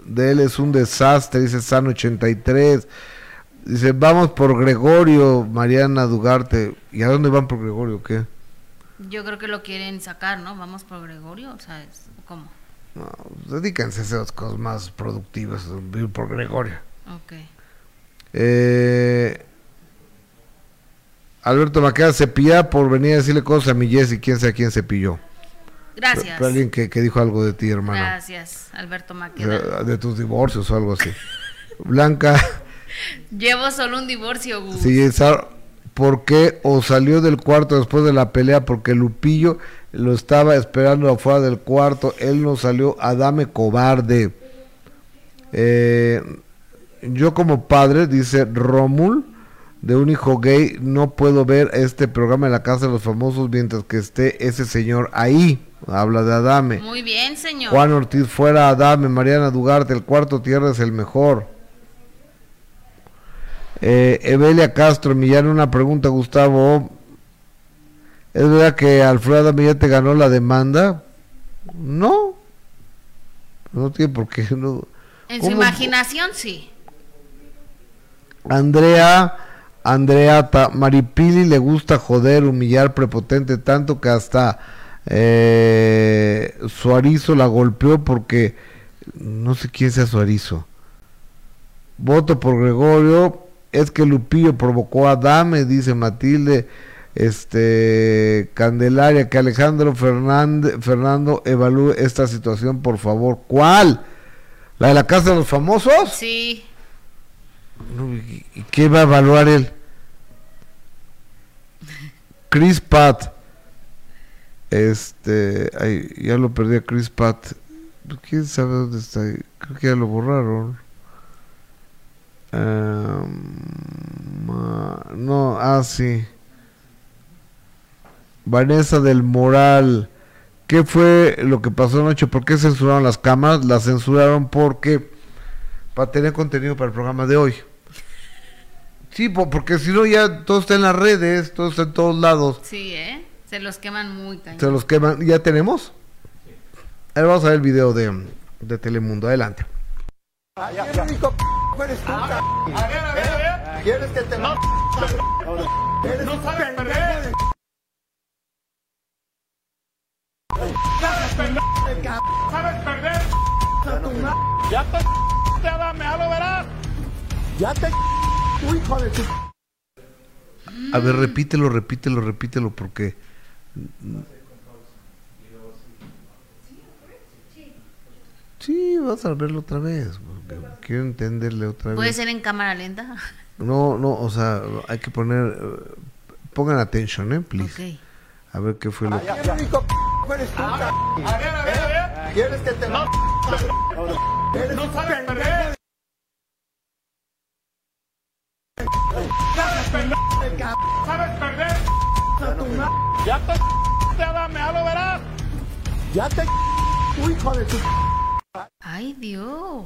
de él es un desastre, dice San 83. Dice, vamos por Gregorio, Mariana Dugarte. ¿Y a dónde van por Gregorio? ¿Qué? Yo creo que lo quieren sacar, ¿no? Vamos por Gregorio, o sea, ¿cómo? No, dedíquense a esas cosas más productivas, vivir por Gregorio. Ok. Eh, Alberto Maqueda cepilla por venir a decirle cosas a mi Jessy, quién sabe quién cepilló. Gracias. Alguien que, que dijo algo de ti, hermano. Gracias, Alberto Maqueda. sea, de tus divorcios o algo así. Blanca, Llevo solo un divorcio, Gus. sí, ¿por qué o salió del cuarto después de la pelea? Porque Lupillo lo estaba esperando afuera del cuarto, él no salió, Adame cobarde. Eh, yo como padre, dice Romul, de un hijo gay, no puedo ver este programa en la casa de los famosos mientras que esté ese señor ahí. Habla de Adame. Muy bien, señor. Juan Ortiz fuera, Adame, Mariana Dugarte, el cuarto tierra es el mejor. Eh, Evelia Castro, Millán, una pregunta, Gustavo. ¿Es verdad que Alfredo Adame ya te ganó la demanda? No. No tiene por qué. No. en su imaginación, sí. Andrea, Andreata, Maripili le gusta joder, humillar, prepotente, tanto que hasta eh, Suarizo la golpeó porque no sé quién sea Suarizo. Voto por Gregorio, es que Lupillo provocó a Dame, dice Matilde. Este Candelaria, que Alejandro Fernández, Fernando evalúe esta situación, por favor. ¿Cuál? ¿La de la casa de los famosos? Sí. No, ¿y- y ¿Qué va a evaluar él? Chris Pat. Este, ay, ya lo perdí a Chris Pat. ¿Quién sabe dónde está? Creo que ya lo borraron. Ah, no, ah, sí. Vanessa del Moral. ¿Qué fue lo que pasó anoche? ¿Por qué censuraron las cámaras? Las censuraron porque para tener contenido para el programa de hoy. Sí, po- porque si no ya todo está en las redes, todo está en todos lados. Sí, ¿eh? Se los queman muy cañón. Se los queman. ¿Ya tenemos? A ver, vamos a ver el video de, de Telemundo. Adelante. Qué rico eres tú, ca- A ver, a ver, a ver. ¿Quieres que te No, no sabes perder. de ¿Sabes perder? tu madre. Ya te ya lo verás. Ya te tu hijo de tu A ver, repítelo, repítelo, repítelo, porque. Sí, vas a verlo otra vez. porque quiero entenderle otra ¿Puede vez. ser en cámara lenta? No, no, o sea, hay que poner. eh, Pongan atención, ¿eh? Please. A ver qué fue lo que. Qué rico eres tú, ca- A ver, a ver, a ver. ¿Quieres que te No, Eres no un sabes perder. Ca- ¿Sabes perder? Ya te ya dame, ya lo verás. Ya te tu hijo de tu Ay, Dios.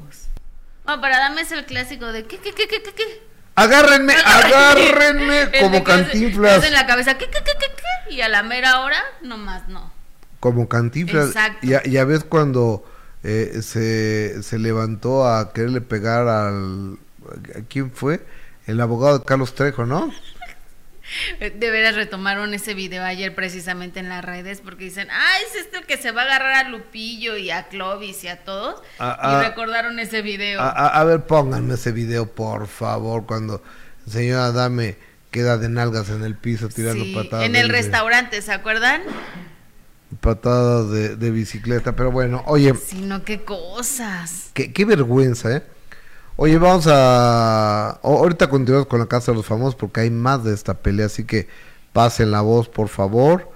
No, para dame es el clásico de ¿qué, qué, qué, qué, qué, qué? Agárrenme, agárrenme como cantinflas. en la cabeza ¿qué, qué, qué, qué, qué? Y a la mera hora, nomás no. Como cantinflas. Exacto. Ya, ya ves cuando eh, se, se levantó a quererle pegar al. ¿a ¿Quién fue? El abogado de Carlos Trejo, ¿no? De veras retomaron ese video ayer precisamente en las redes porque dicen, ah, es este el que se va a agarrar a Lupillo y a Clovis y a todos. Ah, y ah. recordaron ese video. A, a- ver, pónganme ese video, por favor, cuando el señor Adame queda de nalgas en el piso tirando Sí, patadas. en el de- restaurante, ¿se acuerdan? Patadas de, de bicicleta, pero bueno, oye, Sí, no, qué cosas. qué, qué vergüenza, ¿eh? Oye, vamos a... ahorita continuamos con la Casa de los Famosos porque hay más de esta pelea, así que pasen la voz, por favor.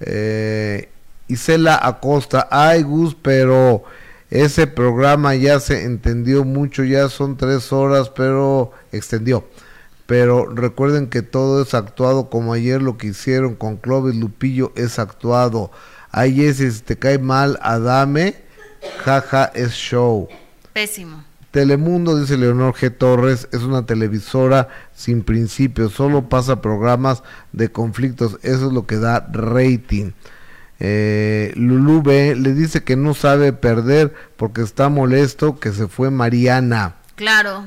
Eh, Isela Acosta, ay Gus, pero ese programa ya se entendió mucho, ya son tres horas, pero extendió. Pero recuerden que todo es actuado como ayer lo que hicieron con Clovis Lupillo es actuado. Ay, si te cae mal, Adame, jaja, es show. Pésimo. Telemundo, dice Leonor G. Torres, es una televisora sin principios, solo pasa programas de conflictos, eso es lo que da rating. Eh, Lulú B le dice que no sabe perder porque está molesto que se fue Mariana. Claro.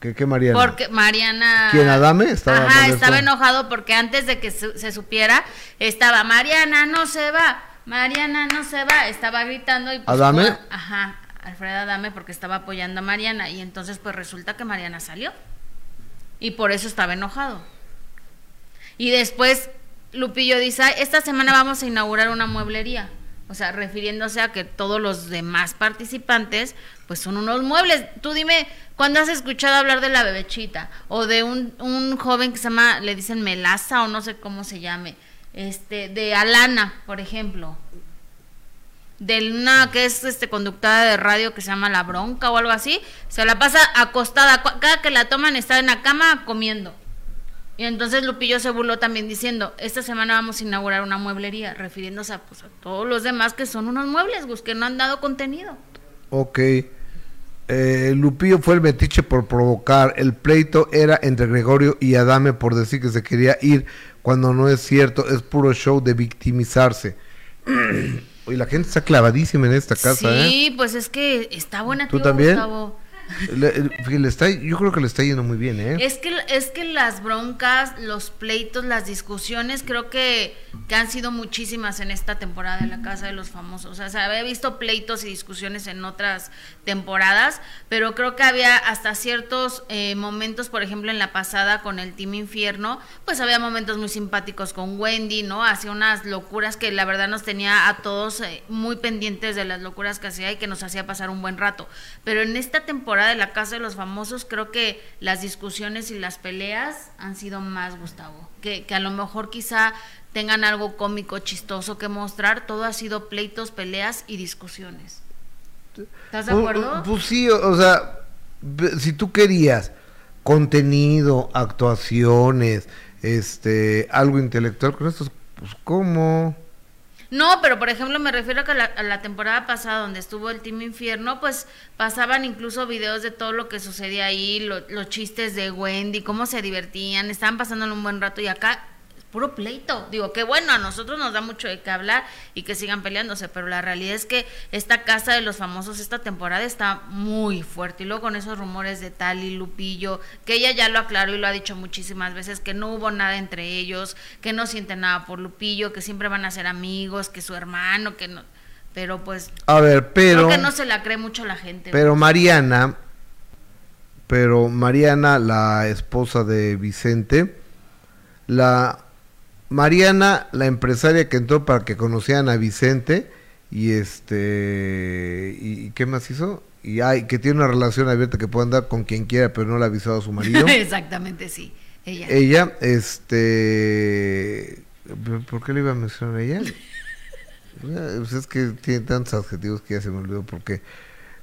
¿Qué, qué Mariana? Porque Mariana. ¿Quién, Adame? Estaba Ajá, molesto. estaba enojado porque antes de que su- se supiera, estaba Mariana no se va, Mariana no se va, estaba gritando y pues, ¿Adame? ajá, Alfredo Adame porque estaba apoyando a Mariana y entonces pues resulta que Mariana salió. Y por eso estaba enojado. Y después Lupillo dice, "Ay, esta semana vamos a inaugurar una mueblería. O sea, refiriéndose a que todos los demás participantes, pues son unos muebles. Tú dime, ¿cuándo has escuchado hablar de la bebechita? O de un, un joven que se llama, le dicen Melaza o no sé cómo se llame. Este, de Alana, por ejemplo. De una que es este conductora de radio que se llama La Bronca o algo así. Se la pasa acostada. Cada que la toman está en la cama comiendo. Y entonces Lupillo se burló también diciendo, esta semana vamos a inaugurar una mueblería, refiriéndose a, pues, a todos los demás que son unos muebles, Gus, que no han dado contenido. Ok. Eh, Lupillo fue el metiche por provocar. El pleito era entre Gregorio y Adame por decir que se quería ir cuando no es cierto. Es puro show de victimizarse. Oye, la gente está clavadísima en esta casa, sí, ¿eh? pues es que está buena, ¿Tú tío también? Gustavo. Está, yo creo que le está yendo muy bien, ¿eh? Es que, es que las broncas, los pleitos, las discusiones, creo que, que han sido muchísimas en esta temporada de la Casa de los Famosos. O sea, se había visto pleitos y discusiones en otras temporadas, pero creo que había hasta ciertos eh, momentos, por ejemplo, en la pasada con el Team Infierno, pues había momentos muy simpáticos con Wendy, ¿no? Hacía unas locuras que la verdad nos tenía a todos eh, muy pendientes de las locuras que hacía y que nos hacía pasar un buen rato. Pero en esta temporada temporada de La Casa de los Famosos, creo que las discusiones y las peleas han sido más, Gustavo. Que, que a lo mejor quizá tengan algo cómico, chistoso que mostrar. Todo ha sido pleitos, peleas y discusiones. ¿Estás de acuerdo? Pues, sí, o, sea, si tú querías contenido, actuaciones, este, algo intelectual con estos, pues ¿cómo? No, pero por ejemplo me refiero a que la, a la temporada pasada donde estuvo el Team Infierno, pues pasaban incluso videos de todo lo que sucedía ahí, lo- los chistes de Wendy, cómo se divertían, estaban pasándolo un buen rato y acá puro pleito. Digo, que bueno, a nosotros nos da mucho de qué hablar y que sigan peleándose, pero la realidad es que esta casa de los famosos esta temporada está muy fuerte y luego con esos rumores de Tali, Lupillo, que ella ya lo aclaró y lo ha dicho muchísimas veces, que no hubo nada entre ellos, que no sienten nada por Lupillo, que siempre van a ser amigos, que su hermano, que no... Pero pues A ver, pero... creo que no se la cree mucho la gente. Pero Mariana, pero Mariana, la esposa de Vicente, la Mariana, la empresaria que entró para que conocieran a Vicente y este y, qué más hizo y hay que tiene una relación abierta que puede andar con quien quiera, pero no le ha avisado a su marido. Exactamente, sí. Ella. ella, este, ¿por qué le iba a mencionar a ella? Pues es que tiene tantos adjetivos que ya se me olvidó porque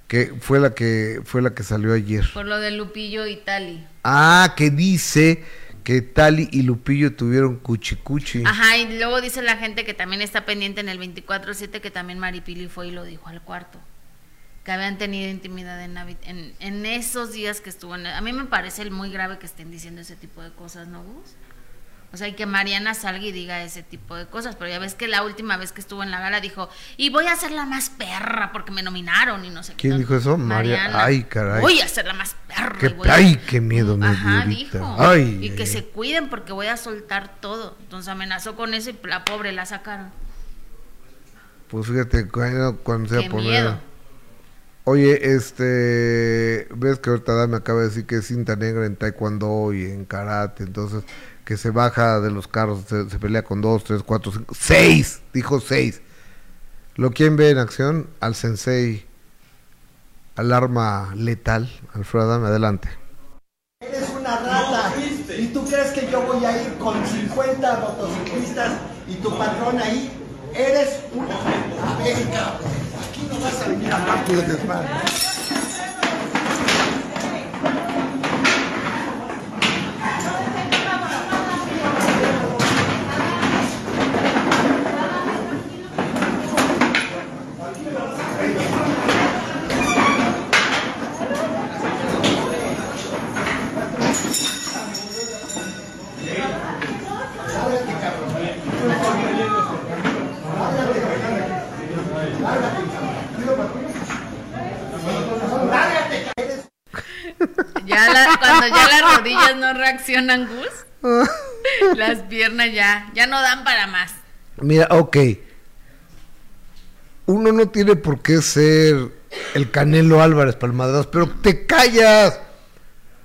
que fue la que fue la que salió ayer. Por lo de Lupillo y Tali. Ah, que dice que Tali y Lupillo tuvieron cuchicuchi. Ajá, y luego dice la gente que también está pendiente en el 24-7 que también Maripili fue y lo dijo al cuarto. Que habían tenido intimidad en, en esos días que estuvo en... A mí me parece muy grave que estén diciendo ese tipo de cosas, ¿no, Gus? O sea, y que Mariana salga y diga ese tipo de cosas. Pero ya ves que la última vez que estuvo en la gala dijo, y voy a ser la más perra porque me nominaron y no sé qué. ¿Quién dijo eso? Mariana. ay, caray. Voy a ser la más perra. Qué- y voy a- ay, qué miedo me dio Ajá, dijo. Ay, y que ay, se cuiden porque voy a soltar todo. Entonces amenazó con eso y la pobre la sacaron. Pues fíjate, cuando, cuando se Qué a poner. miedo. Oye, este, ves que ahorita Dame acaba de decir que es cinta negra en taekwondo y en karate, entonces que se baja de los carros, se, se pelea con dos, tres, cuatro, cinco, seis, dijo seis. ¿Lo quieren ver en acción? Al sensei, al arma letal, Alfredo adelante. Eres una rata. ¿Y tú crees que yo voy a ir con 50 motociclistas y tu patrón ahí? Eres una... A ver, aquí no vas a venir a hablar de desmadre. Ya la- cuando ya las rodillas no reaccionan, Gus, las piernas ya, ya no dan para más. Mira, ok. Uno no tiene por qué ser el Canelo Álvarez Palmadras, pero te callas.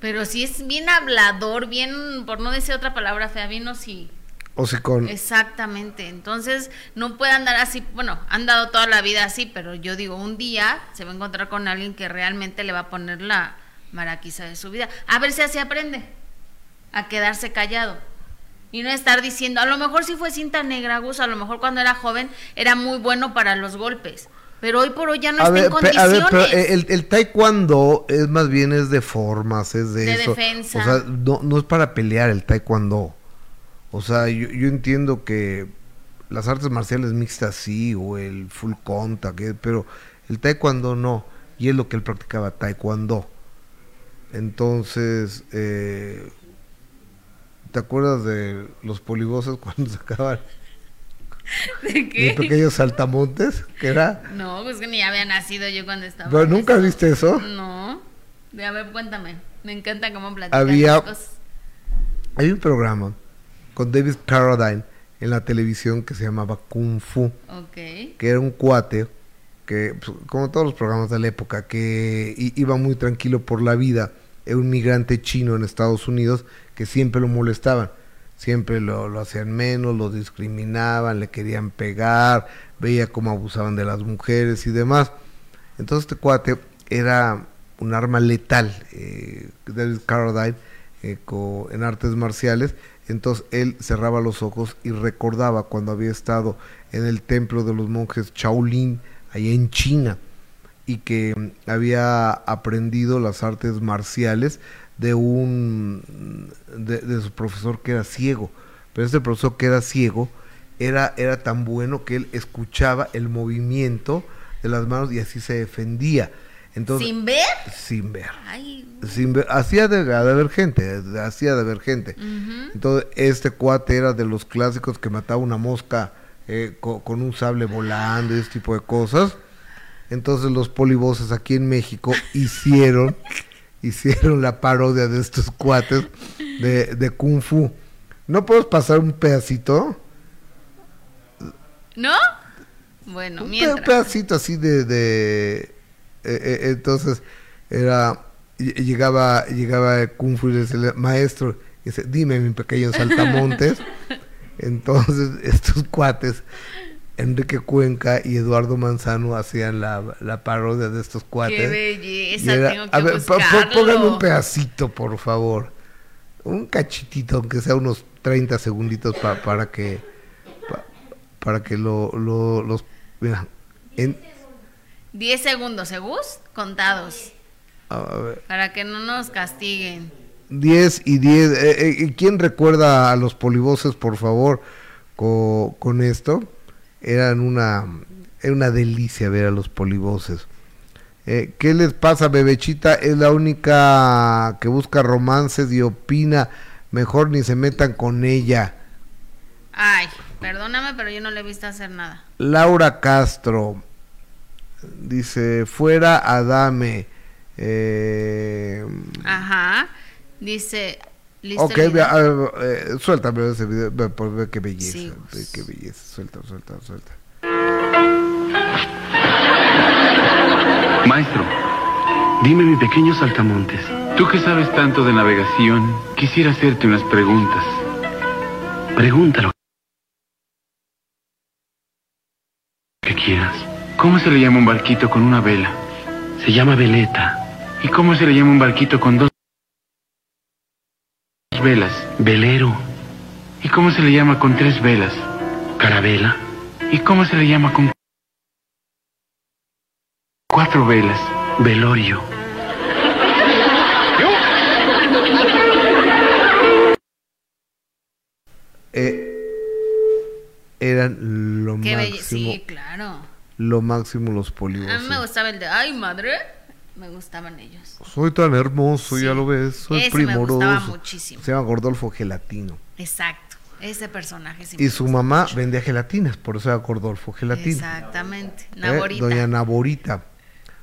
Pero si es bien hablador, bien, por no decir otra palabra fea, bien o sí. O si con... Exactamente, entonces no puede andar así, bueno, han dado toda la vida así, pero yo digo, un día se va a encontrar con alguien que realmente le va a poner la maraquiza de su vida. A ver si así aprende, a quedarse callado. Y no estar diciendo, a lo mejor si fue cinta negra, Gus, a lo mejor cuando era joven era muy bueno para los golpes, pero hoy por hoy ya no a está ver, en condiciones. a ver, pero eh, el, el taekwondo es más bien es de formas, es de, De eso. defensa. O sea, no, no es para pelear el taekwondo. O sea, yo, yo entiendo que las artes marciales mixtas sí, o el full contact, eh, pero el taekwondo no. Y es lo que él practicaba, taekwondo. Entonces, eh, ¿te acuerdas de los polivosos cuando sacaban ¿De qué? pequeños saltamontes? Que era... No, pues que ni había nacido yo cuando estaba. ¿Pero nunca eso. viste eso? No. De, a ver, cuéntame. Me encanta cómo platicas Había- cosas. Hay un programa con David Carradine en la televisión que se llamaba Kung Fu, Ok. que era un cuate que, pues, como todos los programas de la época, que iba muy tranquilo por la vida, un migrante chino en Estados Unidos que siempre lo molestaban, siempre lo, lo hacían menos, lo discriminaban, le querían pegar, veía cómo abusaban de las mujeres y demás. Entonces este cuate era un arma letal, eh, David Carradine, eh, en artes marciales. Entonces él cerraba los ojos y recordaba cuando había estado en el templo de los monjes Shaolin, allá en China, y que había aprendido las artes marciales de un de, de su profesor que era ciego. Pero este profesor que era ciego era, era tan bueno que él escuchaba el movimiento de las manos y así se defendía. Entonces, ¿Sin ver? sin ver. Ay, Sin ver, hacía de, de haber gente, hacía de haber gente. Entonces, este cuate era de los clásicos que mataba una mosca eh, co- con, un sable volando y ese tipo de cosas. Entonces, los polivoces aquí en México hicieron, hicieron la parodia de estos cuates de, de Kung Fu. ¿No puedes pasar un pedacito? ¿no? Bueno, un mientras. pedacito así de, de eh, eh, entonces era ll- llegaba llegaba el Kung Fu y le decía, maestro y dice dime mi pequeño saltamontes entonces estos cuates Enrique Cuenca y Eduardo Manzano hacían la, la parodia de estos cuates Qué belleza, era- tengo que a ver, póngame un pedacito por favor un cachitito aunque sea unos 30 segunditos pa- para que pa- para que lo, lo- los mira en, 10 segundos, ¿según? Contados. a ver, Para que no nos castiguen. 10 y 10. Eh, eh, ¿Quién recuerda a los polivoces, por favor, co- con esto? Eran una, era una delicia ver a los polivoces. Eh, ¿Qué les pasa, Bebechita? Es la única que busca romances y opina. Mejor ni se metan con ella. Ay, perdóname, pero yo no le he visto hacer nada. Laura Castro dice: Fuera Adame. Eh, Ajá. Dice. ¿Listo Ok, el video? vea, a ver, eh, suéltame ese video, ve, por ver qué belleza, Sí, ve pues. qué belleza, suelta, suelta, suelta. Maestro, dime mi pequeño saltamontes. Tú que sabes tanto de navegación, quisiera hacerte unas preguntas. Pregúntalo. Que quieras. ¿Cómo se le llama un barquito con una vela? Se llama veleta. ¿Y cómo se le llama un barquito con dos velas? Velero. ¿Y cómo se le llama con tres velas? Carabela. ¿Y cómo se le llama con cuatro velas? Velorio. Eh, eran lo Qué máximo, Sí, claro. lo máximo los A mí me gustaba el de. Ay, madre. Me gustaban ellos. Soy tan hermoso, Sí. ya lo ves, soy Ese me primoroso. gustaba muchísimo. Se llama Gordolfo Gelatino. Exacto. Ese personaje sí Y me su mamá mucho. vendía gelatinas, por eso era Gordolfo Gelatino. Exactamente. ¿eh? Naborita. Doña Naborita.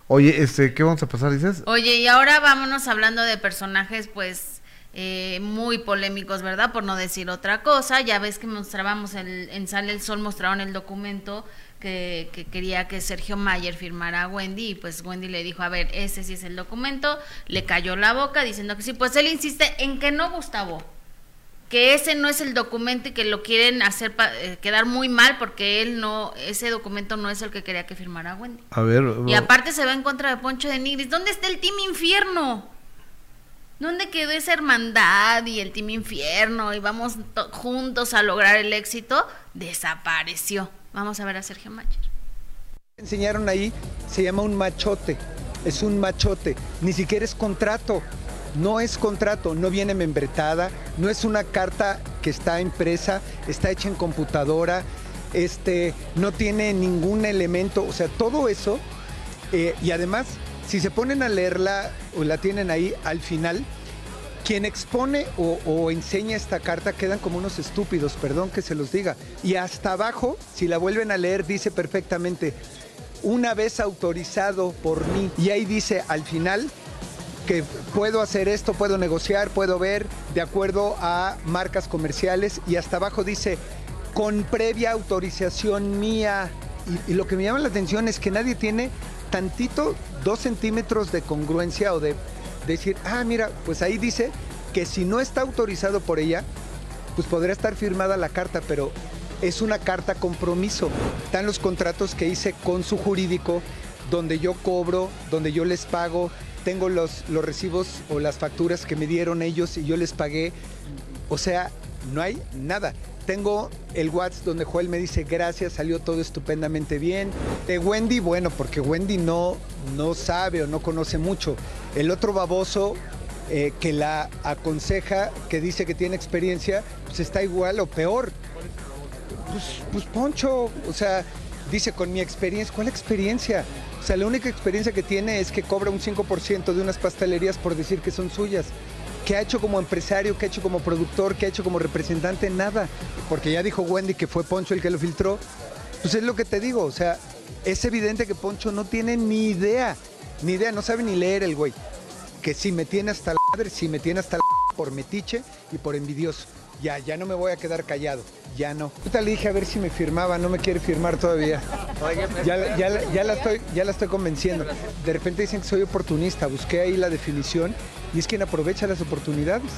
Oye, este, ¿qué vamos a pasar, dices? Oye, y ahora vámonos hablando de personajes, pues, eh, muy polémicos, ¿verdad? Por no decir otra cosa. Ya ves que mostrábamos el, en Sale el Sol, mostraron el documento que, que quería que Sergio Mayer firmara a Wendy, y pues Wendy le dijo, a ver, ese sí es el documento, le cayó la boca diciendo que sí, pues él insiste en que no, Gustavo, que ese no es el documento y que lo quieren hacer pa- eh, quedar muy mal porque él no, ese documento no es el que quería que firmara Wendy. A ver. Y aparte se va en contra de Poncho de Nigris. ¿Dónde está el Team Infierno? ¿Dónde quedó esa hermandad y el Team Infierno? Y vamos to- juntos a lograr el éxito. Desapareció. Vamos a ver a Sergio Mayer. enseñaron ahí se llama un machote. Es un machote. Ni siquiera es contrato. No es contrato, no viene membretada, no es una carta que está impresa, está hecha en computadora, este, no tiene ningún elemento, o sea, todo eso. eh, y además, si se ponen a leerla o la tienen ahí al final, quien expone o, enseña esta carta quedan como unos estúpidos, perdón que se los diga. Y hasta abajo, si la vuelven a leer, dice perfectamente, una vez autorizado por mí. Y ahí dice al final que puedo hacer esto, puedo negociar, puedo ver de acuerdo a marcas comerciales. Y hasta abajo dice, con previa autorización mía. Y lo que me llama la atención es que nadie tiene tantito dos centímetros de congruencia o de decir, ah, mira, pues ahí dice que si no está autorizado por ella, pues podría estar firmada la carta, pero es una carta compromiso. Están los contratos que hice con su jurídico, donde yo cobro, donde yo les pago, tengo los, los recibos o las facturas que me dieron ellos y yo les pagué. O sea, no hay nada. Tengo el WhatsApp donde Joel me dice gracias, salió todo estupendamente bien. De Wendy, bueno, porque Wendy no, no sabe o no conoce mucho. El otro baboso eh, que la aconseja, que dice que tiene experiencia, pues está igual o peor. Pues, pues Poncho, o sea, dice con mi experiencia, ¿cuál experiencia? O sea, la única experiencia que tiene es que cobra un 5% de unas pastelerías por decir que son suyas. ¿Qué ha hecho como empresario? ¿Qué ha hecho como productor? ¿Qué ha hecho como representante? Nada. Porque ya dijo Wendy que fue Poncho el que lo filtró. Pues es lo que te digo, o sea, es evidente que Poncho no tiene ni idea, ni idea, no sabe ni leer el güey. Que si me tiene hasta la madre, si me tiene hasta la por metiche y por envidioso. Ya, ya no me voy a quedar callado, ya no. Ahorita le dije a ver si me firmaba, no me quiere firmar todavía. Ya, ya la estoy, ya la estoy convenciendo. De repente dicen que soy oportunista, busqué ahí la definición y es quien aprovecha las oportunidades.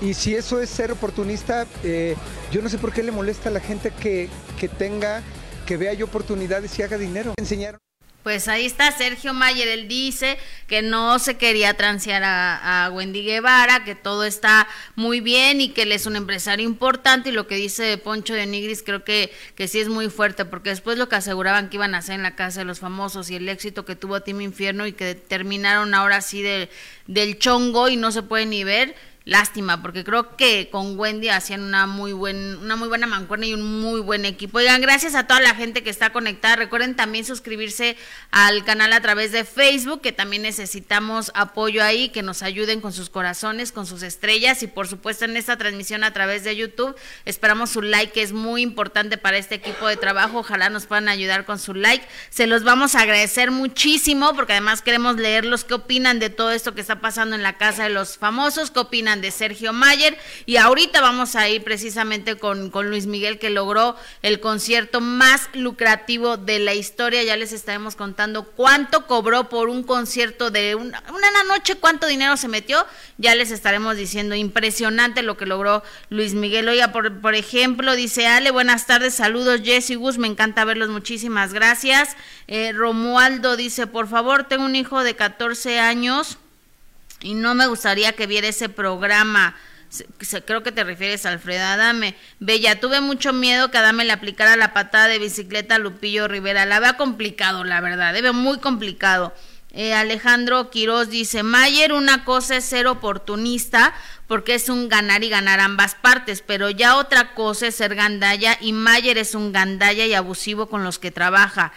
Y si eso es ser oportunista, eh, yo no sé por qué le molesta a la gente que, que tenga, que vea yo oportunidades y haga dinero. Enseñaron. Pues ahí está Sergio Mayer, él dice que no se quería transear a, Wendy Guevara, que todo está muy bien y que él es un empresario importante y lo que dice Poncho de Nigris creo que, que sí es muy fuerte porque después lo que aseguraban que iban a hacer en la casa de los famosos y el éxito que tuvo Team Infierno y que terminaron ahora sí de, del chongo y no se puede ni ver, Lástima, porque creo que con Wendy hacían una muy buen, una muy buena mancuerna y un muy buen equipo. Oigan, gracias a toda la gente que está conectada. Recuerden también suscribirse al canal a través de Facebook, que también necesitamos apoyo ahí, que nos ayuden con sus corazones, con sus estrellas y por supuesto en esta transmisión a través de YouTube. Esperamos su like, que es muy importante para este equipo de trabajo. Ojalá nos puedan ayudar con su like. Se los vamos a agradecer muchísimo, porque además queremos leerlos qué opinan de todo esto que está pasando en la casa de los famosos, qué opinan de Sergio Mayer. Y ahorita vamos a ir precisamente con, con Luis Miguel, que logró el concierto más lucrativo de la historia. Ya les estaremos contando cuánto cobró por un concierto de una, una noche, cuánto dinero se metió. Ya les estaremos diciendo, impresionante lo que logró Luis Miguel. Oiga, por, por ejemplo, dice Ale, buenas tardes, saludos Jessy Gus, me encanta verlos, muchísimas gracias. Eh, Romualdo dice, por favor, tengo un hijo de 14 años y no me gustaría que viera ese programa. Creo que te refieres a Alfreda Adame. Bella, tuve mucho miedo que Adame le aplicara la patada de bicicleta a Lupillo Rivera. La veo complicado, la verdad, debe muy complicado. Eh, Alejandro Quiroz dice, Mayer, una cosa es ser oportunista porque es un ganar y ganar ambas partes, pero ya otra cosa es ser gandalla y Mayer es un gandalla y abusivo con los que trabaja.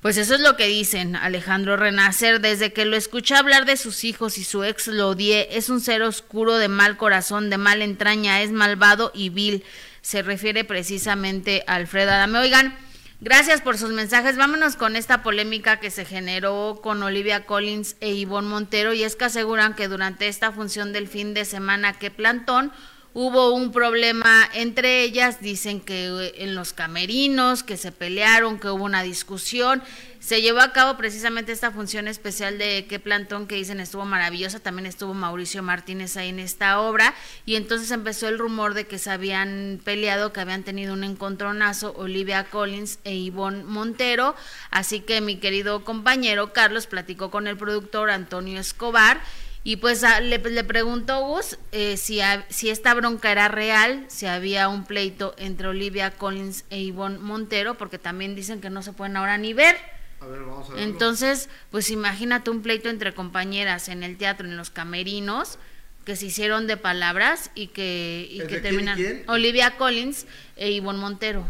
Pues eso es lo que dicen Alejandro Renacer. Desde que lo escuché hablar de sus hijos y su ex lo odié. Es un ser oscuro de mal corazón, de mal entraña, es malvado y vil. Se refiere precisamente a Alfredo Adame. Oigan, gracias por sus mensajes. Vámonos con esta polémica que se generó con Olivia Collins e Ivonne Montero. Y es que aseguran que durante esta función del fin de semana que plantón hubo un problema entre ellas, dicen que eh, en los camerinos, que se pelearon, que hubo una discusión. Se llevó a cabo precisamente esta función especial de qué plantón que dicen estuvo maravillosa, también estuvo Mauricio Martínez ahí en esta obra y entonces empezó el rumor de que se habían peleado, que habían tenido un encontronazo Olivia Collins e Ivonne Montero, así que mi querido compañero Carlos platicó con el productor Antonio Escobar y pues a- le, le preguntó Gus eh, si, ha- si esta bronca era real, si había un pleito entre Olivia Collins e Ivonne Montero, porque también dicen que no se pueden ahora ni ver. A ver, vamos a ver. Entonces, pues imagínate un pleito entre compañeras en el teatro, en los camerinos, que se hicieron de palabras y que, y ¿Es que de quién? Olivia Collins e Ivonne Montero.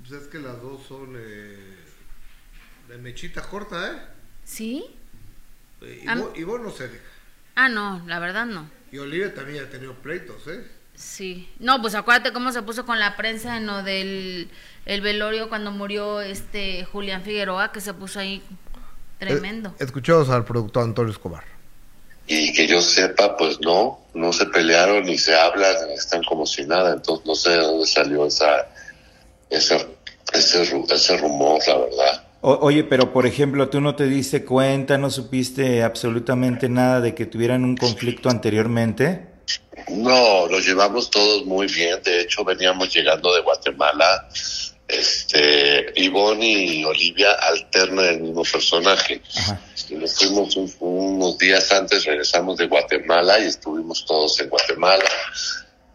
Pues es que las dos son eh, de mechita corta, ¿eh? ¿Sí? Eh, Am- Ivo, Ivo no se deja. Ah, no, la verdad no. Y Olivia también ha tenido pleitos, ¿eh? Sí. No, pues acuérdate cómo se puso con la prensa en lo del el velorio cuando murió este Julián Figueroa, que se puso ahí tremendo. Eh, escuchamos al productor Antonio Escobar. y que yo sepa, pues no, no se pelearon ni se hablan, están como si nada, entonces no sé de dónde salió esa, ese, ese, ese rumor, la verdad. O- oye, pero por ejemplo, tú no te diste cuenta, no supiste absolutamente nada de que tuvieran un conflicto anteriormente. No, lo llevamos todos muy bien, de hecho veníamos llegando de Guatemala, este, Ivonne y Olivia alternan el mismo personaje. Y nos fuimos un- unos días antes, regresamos de Guatemala y estuvimos todos en Guatemala.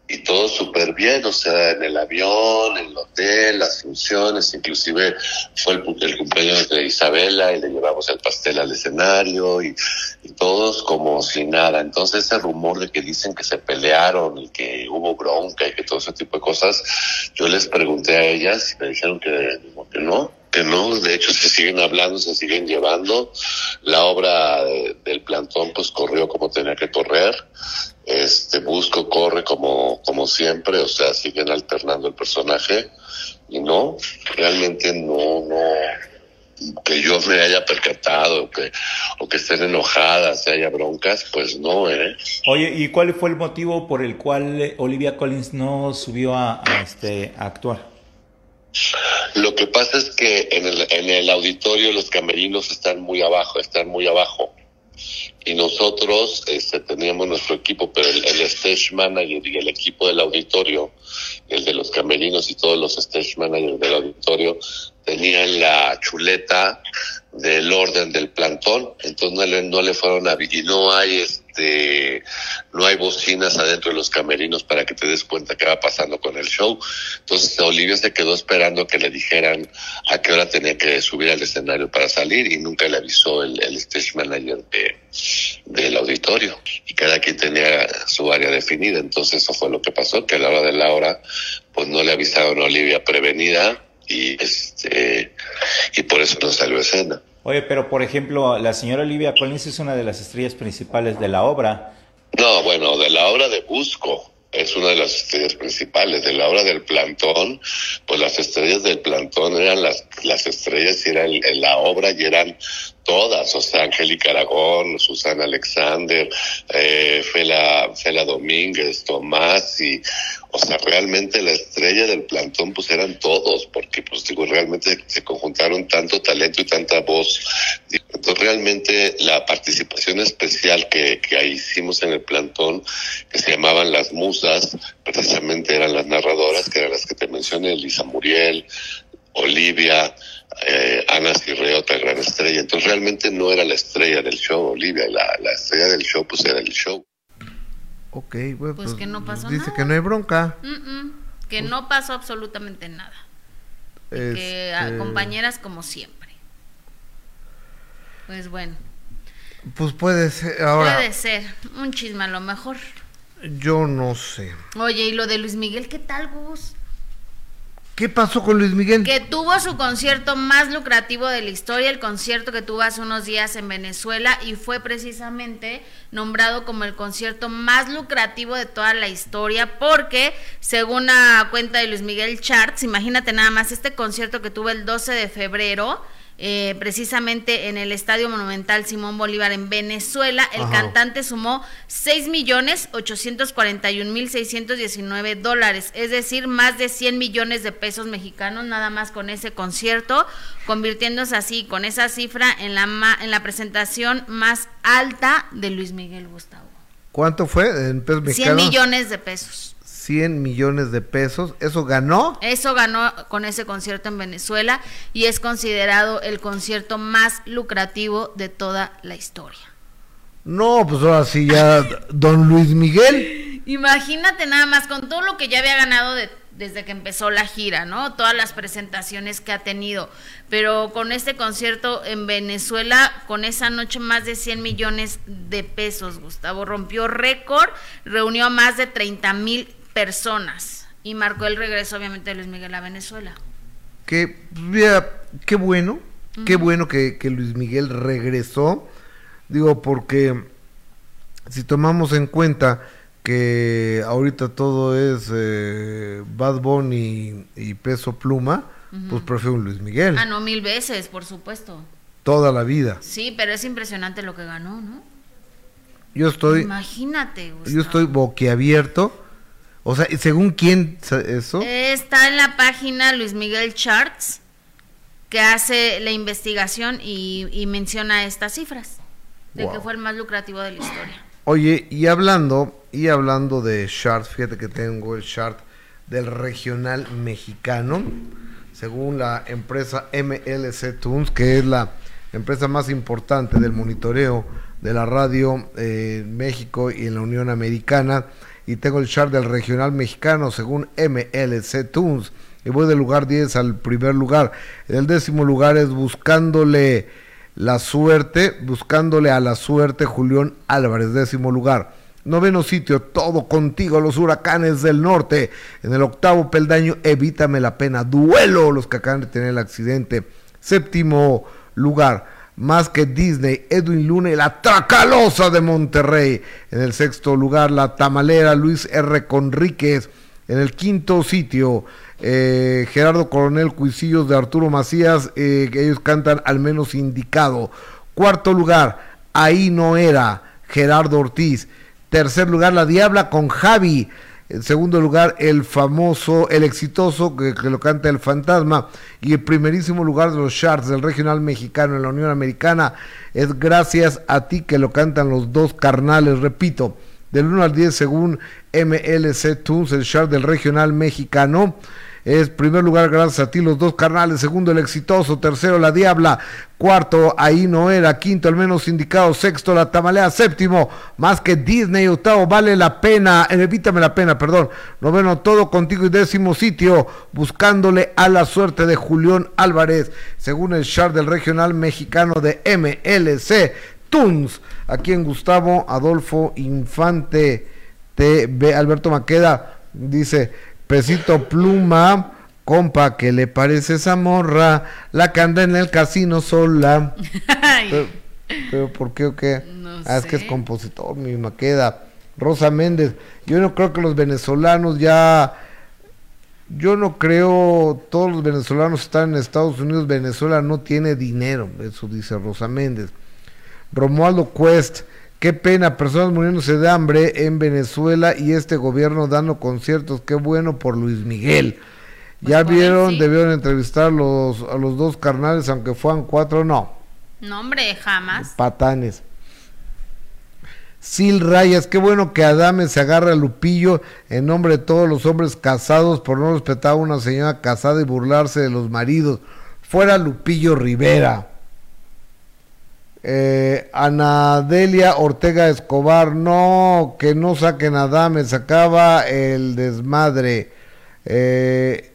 Y todo súper bien, o sea, en el avión, en el hotel, las funciones, inclusive fue el, cumpleaños de Isabela y le llevamos el pastel al escenario y, y todos como si nada. Entonces ese rumor de que dicen que se pelearon y que hubo bronca y que todo ese tipo de cosas, yo les pregunté a ellas y me dijeron que, no, que no, de hecho se siguen hablando, se siguen llevando. La obra de- del plantón pues corrió como tenía que correr. Este Busco corre como, como siempre, o sea, siguen alternando el personaje y no, realmente no, no, que yo me haya percatado o que, o que estén enojadas, haya broncas, pues no, ¿eh? Oye, ¿y cuál fue el motivo por el cual eh, Olivia Collins no subió a, a, este, a actuar? Lo que pasa es que en el, en el auditorio los camerinos están muy abajo, están muy abajo. Y nosotros este, teníamos nuestro equipo, pero el, el stage manager y el equipo del auditorio, el de los camerinos y todos los stage managers del auditorio, tenían la chuleta del orden del plantón, entonces no le, no le fueron a y no hay este no hay bocinas adentro de los camerinos para que te des cuenta qué va pasando con el show. Entonces Olivia se quedó esperando que le dijeran a qué hora tenía que subir al escenario para salir y nunca le avisó el, stage manager de, del auditorio y cada quien tenía su área definida. Entonces eso fue lo que pasó, que a la hora de la hora pues no le avisaron a Olivia prevenida y este y por eso no salió escena. Oye, pero por ejemplo, la señora Olivia Collins es una de las estrellas principales de la obra. No, bueno, de la obra de Busco es una de las estrellas principales. De la obra del plantón, pues las estrellas del plantón eran las, las estrellas y era el- la obra y eran todas, o sea, Angélica Aragón, Susana Alexander, eh, Fela, Fela Domínguez, Tomás y, o sea, realmente la estrella del plantón pues eran todos, porque pues digo, realmente se conjuntaron tanto talento y tanta voz. Entonces realmente la participación especial que, que hicimos en el plantón, que se llamaban las musas, precisamente eran las narradoras, que eran las que te mencioné, Lisa Muriel, Olivia, eh, Ana Cirre, otra gran estrella. Entonces realmente no era la estrella del show, Olivia, la, la estrella del show pues era el show. Ok, bueno, Pues que no pasó dice nada. que no hay bronca. Mm, mm, que no pasó absolutamente nada. Que a- Este, compañeras como siempre. Pues bueno, Pues puede ser. Ahora, puede ser un chisme a lo mejor. yo no sé. Oye, y lo de Luis Miguel, ¿qué tal, Gus? ¿Qué pasó con Luis Miguel? Que tuvo su concierto más lucrativo de la historia, el concierto que tuvo hace unos días en Venezuela y fue precisamente nombrado como el concierto más lucrativo de toda la historia porque según la cuenta de Luis Miguel Charts, imagínate nada más este concierto que tuvo el 12 de febrero. Eh, precisamente en el Estadio Monumental Simón Bolívar en Venezuela, el Ajá. cantante sumó 6 millones 841 mil 619 dólares, es decir, más de 100 millones de pesos mexicanos nada más con ese concierto, convirtiéndose así con esa cifra en la, ma- en la presentación más alta de Luis Miguel Gustavo. ¿Cuánto fue en pesos 100 mexicanos? millones de pesos. 100 millones de pesos. ¿Eso ganó? Eso ganó con ese concierto en Venezuela y es considerado el concierto más lucrativo de toda la historia. No, pues ahora sí ya Don Luis Miguel. Imagínate nada más con todo lo que ya había ganado de- desde que empezó la gira, ¿no? Todas las presentaciones que ha tenido. Pero con este concierto en Venezuela, con esa noche más de 100 millones de pesos, Gustavo. Rompió récord, reunió a más de 30 mil personas y marcó el regreso, obviamente, de Luis Miguel a Venezuela. Que, mira, qué bueno, qué bueno que, que Luis Miguel regresó. Digo, porque si tomamos en cuenta que ahorita todo es eh, Bad Bunny y Peso Pluma, pues prefiero un Luis Miguel. Ah, no, mil veces, por supuesto. Toda la vida. Sí, pero es impresionante lo que ganó, ¿no? Yo estoy, Imagínate, Gustavo. yo estoy boquiabierto. O sea, ¿y según quién eso? Está en la página Luis Miguel Charts, que hace la investigación y, y menciona estas cifras, de Wow. que fue el más lucrativo de la historia. Oye, y hablando, y hablando de charts, fíjate que tengo el chart del regional mexicano. según la empresa MLC Tunes, que es la empresa más importante del monitoreo de la radio eh, en México y en la Unión Americana. Y tengo el chart del regional mexicano según MLC Tunes. Y voy del lugar 10 al primer lugar. En el décimo lugar es buscándole la suerte, buscándole a la suerte Julián Álvarez, décimo lugar. Noveno sitio, todo contigo, los huracanes del norte. En el octavo peldaño, evítame la pena. Duelo, los que acaban de tener el accidente. Séptimo lugar, más que Disney, Edwin Luna la Tracalosa de Monterrey. En el sexto lugar, la Tamalera, Luis R. Conríquez. En el quinto sitio, eh, Gerardo Coronel Cuisillos de Arturo Macías, eh, que ellos cantan al menos indicado. Cuarto lugar, ahí no era Gerardo Ortiz. Tercer lugar, La Diabla con Javi. En segundo lugar, el famoso, el exitoso, que, lo canta el fantasma. Y el primerísimo lugar de los charts del regional mexicano en la Unión Americana es gracias a ti que lo cantan los dos carnales, repito. Del 1 al 10 según MLC Tunes, el chart del regional mexicano. Es primer lugar gracias a ti los dos carnales, segundo el exitoso, tercero la diabla, cuarto ahí no era, quinto al menos indicado, sexto la tamalea, séptimo más que Disney, octavo vale la pena, evítame la pena, perdón, noveno todo contigo. Y décimo sitio buscándole a la suerte de Julián Álvarez, según el chart del regional mexicano de MLC Tunes, aquí en Gustavo Adolfo Infante TV, Alberto Maqueda dice Pesito Pluma, compa, ¿qué le parece esa morra? La que anda en el casino sola. pero, pero, ¿por qué o qué? No ah, es que es compositor, mi maqueda. Rosa Méndez, yo no creo que los venezolanos ya... Yo no creo, todos los venezolanos están en Estados Unidos, Venezuela no tiene dinero, eso dice Rosa Méndez. Romualdo Quest, Qué pena, personas muriéndose de hambre en Venezuela y este gobierno dando conciertos. Qué bueno por Luis Miguel. ya por él, vieron, sí. debieron entrevistar los, a los dos carnales, aunque fueran cuatro, no. No, hombre, jamás. Patanes. Sil Rayas, qué bueno que Adame se agarra a Lupillo en nombre de todos los hombres casados por no respetar a una señora casada y burlarse de los maridos. Fuera Lupillo Rivera. Eh, Anadelia Ortega Escobar, no, que no saquen a Adame, sacaba el desmadre. Eh,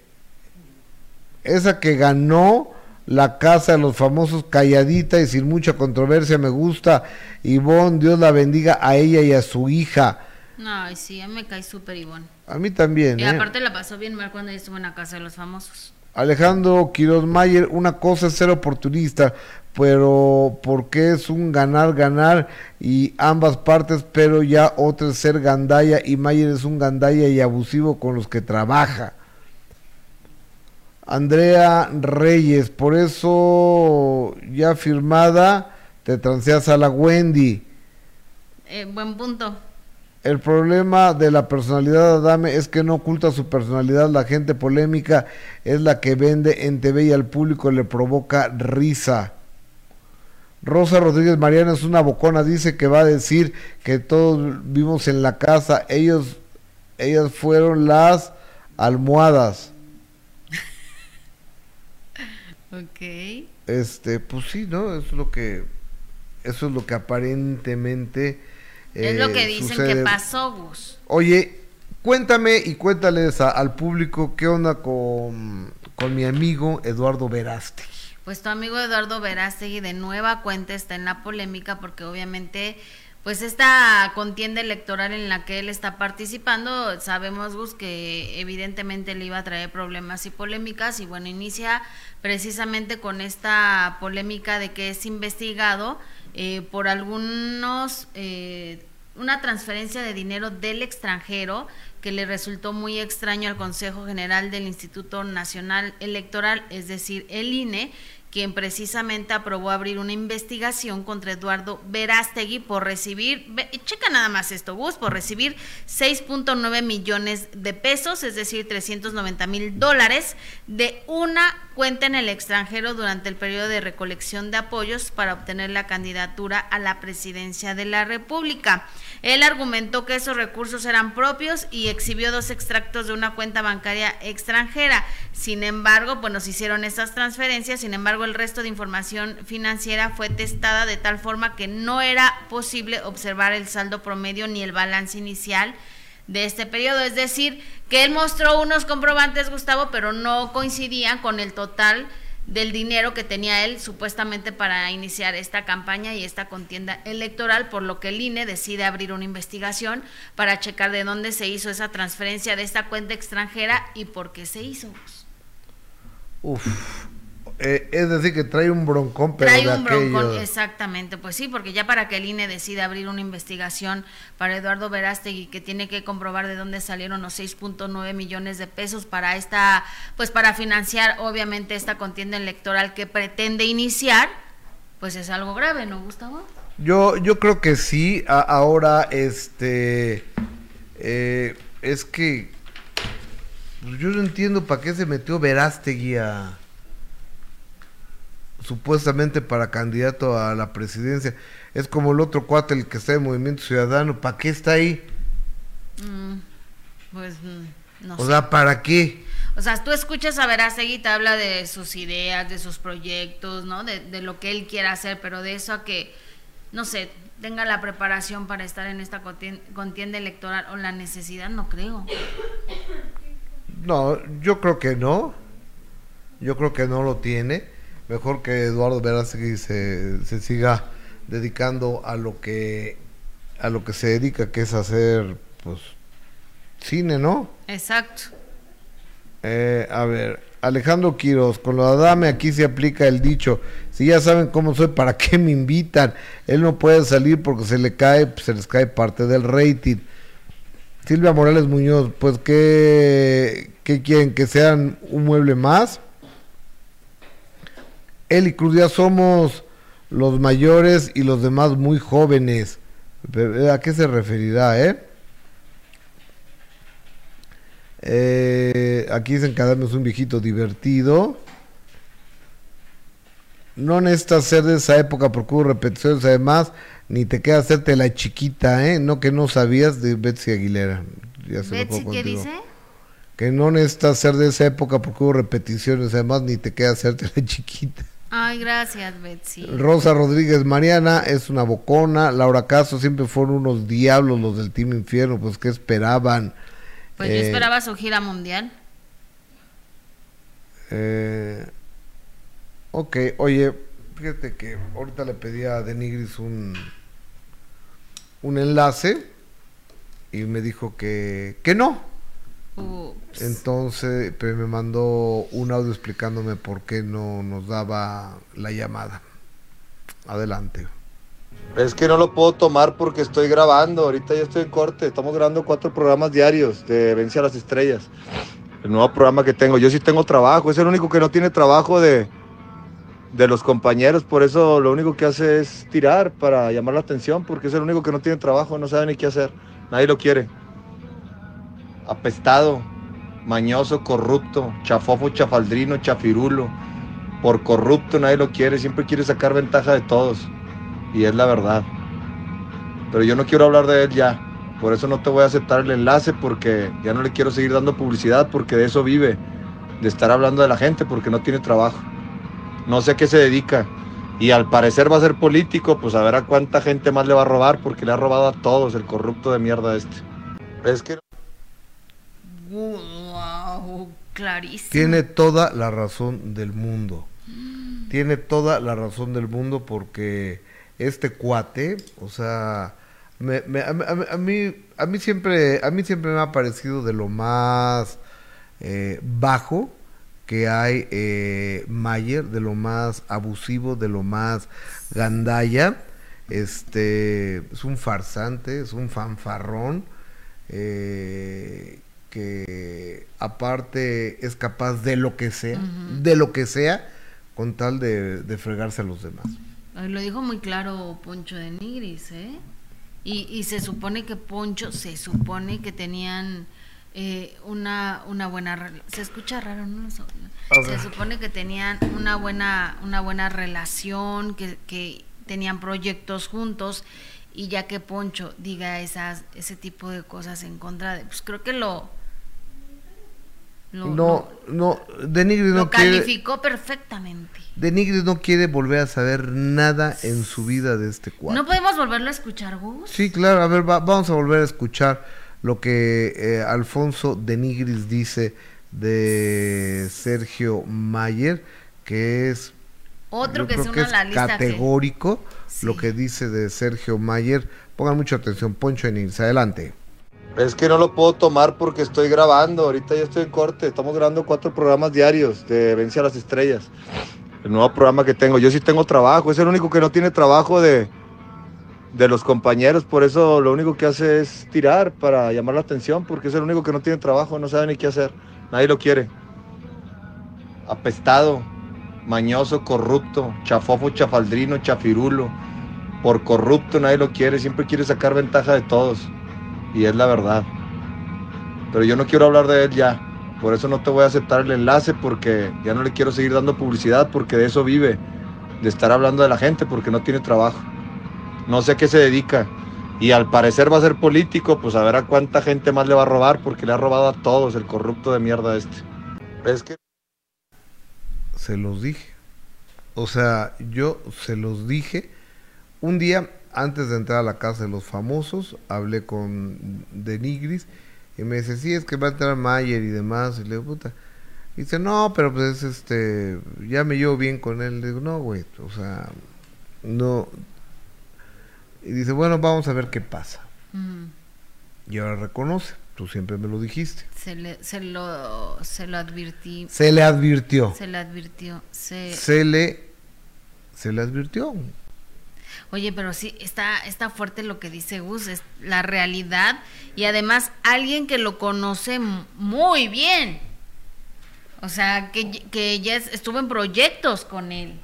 esa que ganó la casa de los famosos calladita y sin mucha controversia, me gusta. Ivonne, Dios la bendiga a ella y a su hija. No, y sí, a mí me cae súper Ivonne. A mí también. Y ¿eh? aparte la pasó bien mal cuando estuvo en la casa de los famosos. Alejandro Quiroz Mayer, una cosa es ser oportunista, pero porque es un ganar-ganar y ambas partes, pero ya otra es ser gandaya y Mayer es un gandaya y abusivo con los que trabaja. Andrea Reyes, por eso ya firmada, te transeas a la Wendy. Eh, buen punto. El problema de la personalidad de Adame es que no oculta su personalidad. La gente polémica es la que vende en TV y al público le provoca risa. Rosa Rodríguez Mariana es una bocona, dice que va a decir que todos vimos en la casa, ellos, ellas fueron las almohadas. Ok. Este, pues sí, ¿no? Eso es lo que, eso es lo que aparentemente es lo que eh, dicen sucede. que pasó, Gus. Oye, cuéntame y cuéntales a- al público qué onda con, con mi amigo Eduardo Verástegui. Pues tu amigo Eduardo Verástegui de nueva cuenta está en la polémica porque obviamente pues esta contienda electoral en la que él está participando, sabemos Gus que evidentemente le iba a traer problemas y polémicas y bueno, inicia precisamente con esta polémica de que es investigado eh, por algunos eh, una transferencia de dinero del extranjero que le resultó muy extraño al Consejo General del Instituto Nacional Electoral, es decir, el INE, quien precisamente aprobó abrir una investigación contra Eduardo Verástegui por recibir, checa nada más esto, Gus, por recibir 6.9 millones de pesos, es decir, 390 mil dólares, de una cuenta en el extranjero durante el periodo de recolección de apoyos para obtener la candidatura a la presidencia de la República. Él argumentó que esos recursos eran propios y exhibió dos extractos de una cuenta bancaria extranjera. Sin embargo, pues nos hicieron esas transferencias, sin embargo, el resto de información financiera fue testada de tal forma que no era posible observar el saldo promedio ni el balance inicial de este periodo. Es decir, que él mostró unos comprobantes, Gustavo, pero no coincidían con el total del dinero que tenía él supuestamente para iniciar esta campaña y esta contienda electoral, por lo que el INE decide abrir una investigación para checar de dónde se hizo esa transferencia de esta cuenta extranjera y por qué se hizo. Uf. Eh, es decir, que trae un broncón, pero Trae de un broncón, exactamente, pues sí, porque ya para que el INE decida abrir una investigación para Eduardo Verástegui, que tiene que comprobar de dónde salieron los 6.9 millones de pesos para esta, pues para financiar obviamente esta contienda electoral que pretende iniciar, pues es algo grave, ¿no, Gustavo? Yo, yo creo que sí. A- ahora, este. eh, es que. pues Yo no entiendo para qué se metió Verástegui a. Supuestamente para candidato a la presidencia. Es como el otro cuate, el que está en Movimiento Ciudadano. ¿Para qué está ahí? Mm, pues mm, no O sé. sea, ¿para qué? O sea, tú escuchas a Verástegui te habla de sus ideas, de sus proyectos, ¿no? De, de lo que él quiera hacer, pero de eso a que, no sé, tenga la preparación para estar en esta contien- contienda electoral o la necesidad, no creo. No, yo creo que no. Yo creo que no lo tiene. Mejor que Eduardo Verástegui se, se siga dedicando a lo que a lo que se dedica, que es hacer pues cine, ¿no? Exacto. Eh, a ver, Alejandro Quiroz, con lo de Adame aquí se aplica el dicho, si ya saben cómo soy, ¿para qué me invitan? Él no puede salir porque se le cae, pues, se les cae parte del rating. Silvia Morales Muñoz, pues ¿qué, qué quieren? ¿Que sean un mueble más? Él y Cruz ya somos los mayores y los demás muy jóvenes. ¿A qué se referirá, eh? Eh, aquí dicen que Adame es un viejito divertido. No necesitas ser de esa época porque hubo repeticiones además, ni te queda hacerte la chiquita, ¿eh? No que no sabías de Betsy Aguilera. Ya se Betsy, ¿qué contigo. dice? Que no necesitas ser de esa época porque hubo repeticiones además, ni te queda hacerte la chiquita. Ay, gracias, Betsy. Rosa Rodríguez Mariana es una bocona. Laura Caso siempre fueron unos diablos los del Team Infierno, pues ¿qué esperaban? Pues yo Eh, esperaba su gira mundial. Eh, ok, oye, fíjate que ahorita le pedí a Denigris un, un enlace y me dijo que, que no. Entonces, pero me mandó un audio explicándome por qué no nos daba la llamada. Adelante. Es que no lo puedo tomar porque estoy grabando. Ahorita ya estoy en corte. Estamos grabando cuatro programas diarios de Vence a las Estrellas. El nuevo programa que tengo. Yo sí tengo trabajo. Es el único que no tiene trabajo de, de los compañeros. Por eso lo único que hace es tirar para llamar la atención. Porque es el único que no tiene trabajo. No sabe ni qué hacer. Nadie lo quiere. Apestado, mañoso, corrupto, chafofo, chafaldrino, chafirulo. Por corrupto nadie lo quiere. Siempre quiere sacar ventaja de todos y es la verdad. Pero yo no quiero hablar de él ya. Por eso no te voy a aceptar el enlace porque ya no le quiero seguir dando publicidad porque de eso vive, de estar hablando de la gente porque no tiene trabajo. No sé a qué se dedica. Y al parecer va a ser político, pues a ver a cuánta gente más le va a robar porque le ha robado a todos el corrupto de mierda este. Es que Wow, clarísimo. Tiene toda la razón del mundo. Tiene toda la razón del mundo porque este cuate, o sea, me- me- a, a- mí, a mí siempre, a mí siempre me ha parecido de lo más eh, bajo que hay eh, Mayer, de lo más abusivo, de lo más gandalla. Este es un farsante, es un fanfarrón. eh, que aparte es capaz de lo que sea, Ujú. de lo que sea, con tal de, de fregarse a los demás. Lo dijo muy claro Poncho de Nigris, ¿eh? Y, y se supone que Poncho, se supone que tenían eh, una, una buena... Se escucha raro, ¿no? Se supone que tenían una buena, una buena relación, que, que tenían proyectos juntos, y ya que Poncho diga esas, ese tipo de cosas en contra de... Pues creo que lo... lo- no, no, De Nigris lo no quiere, calificó perfectamente. De Nigris no quiere volver a saber nada en su vida de este cuadro. ¿No podemos volverlo a escuchar, Gus? Sí, claro, a ver, va- vamos a volver a escuchar lo que eh, Alfonso de Nigris dice de Sergio Mayer, que es Otro que se es la lista que- categórico lo que dice de Sergio Mayer. Pongan mucha atención, Poncho de Nigris, adelante. Es que no lo puedo tomar porque estoy grabando. Ahorita ya estoy en corte. Estamos grabando cuatro programas diarios de Vence a las Estrellas. El nuevo programa que tengo. Yo sí tengo trabajo. Es el único que no tiene trabajo de, de los compañeros. Por eso lo único que hace es tirar para llamar la atención. Porque es el único que no tiene trabajo. No sabe ni qué hacer. Nadie lo quiere. Apestado, mañoso, corrupto, chafofo, chafaldrino, chafirulo. Por corrupto nadie lo quiere. Siempre quiere sacar ventaja de todos y es la verdad. Pero yo no quiero hablar de él ya. Por eso no te voy a aceptar el enlace porque ya no le quiero seguir dando publicidad porque de eso vive, de estar hablando de la gente porque no tiene trabajo. No sé a qué se dedica. Y al parecer va a ser político, pues a ver a cuánta gente más le va a robar porque le ha robado a todos el corrupto de mierda este. Es que Se los dije. O sea, yo se los dije. Un día, antes de entrar a la casa de los famosos, hablé con De Nigris y me dice, sí, es que va a entrar Mayer y demás. Y le digo, puta. Y dice, no, pero pues este, ya me llevo bien con él. Le digo, no, güey, o sea, no. Y dice, bueno, vamos a ver qué pasa. Y ahora reconoce, tú siempre me lo dijiste. Se, le, se, lo, se lo advirtí. Se le advirtió. Se le advirtió. Se, Se le, se le advirtió. Oye, pero sí, está, está fuerte lo que dice Gus, es la realidad y además alguien que lo conoce muy bien. O sea, que, que ya es- estuvo en proyectos con él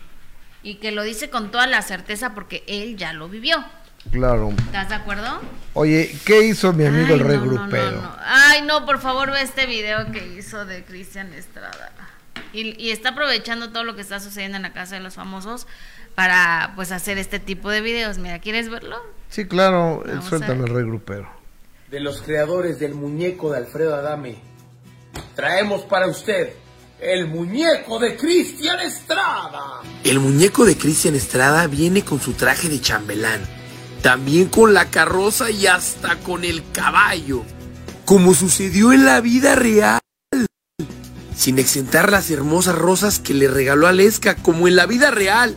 y que lo dice con toda la certeza porque él ya lo vivió. Claro. ¿Estás de acuerdo? Oye, ¿qué hizo mi amigo Ay, el rey no, no, no. Ay, no, por favor, ve este video que hizo de Cristian Estrada. Y, y está aprovechando todo lo que está sucediendo en la casa de los famosos para pues hacer este tipo de videos. Mira, ¿quieres verlo? Sí, claro, Vamos a suéltame el rey grupero. de los creadores del muñeco de Alfredo Adame, traemos para usted el muñeco de Cristian Estrada. El muñeco de Cristian Estrada viene con su traje de chambelán, también con la carroza y hasta con el caballo, como sucedió en la vida real. Sin exentar las hermosas rosas que le regaló Aleska, como en la vida real.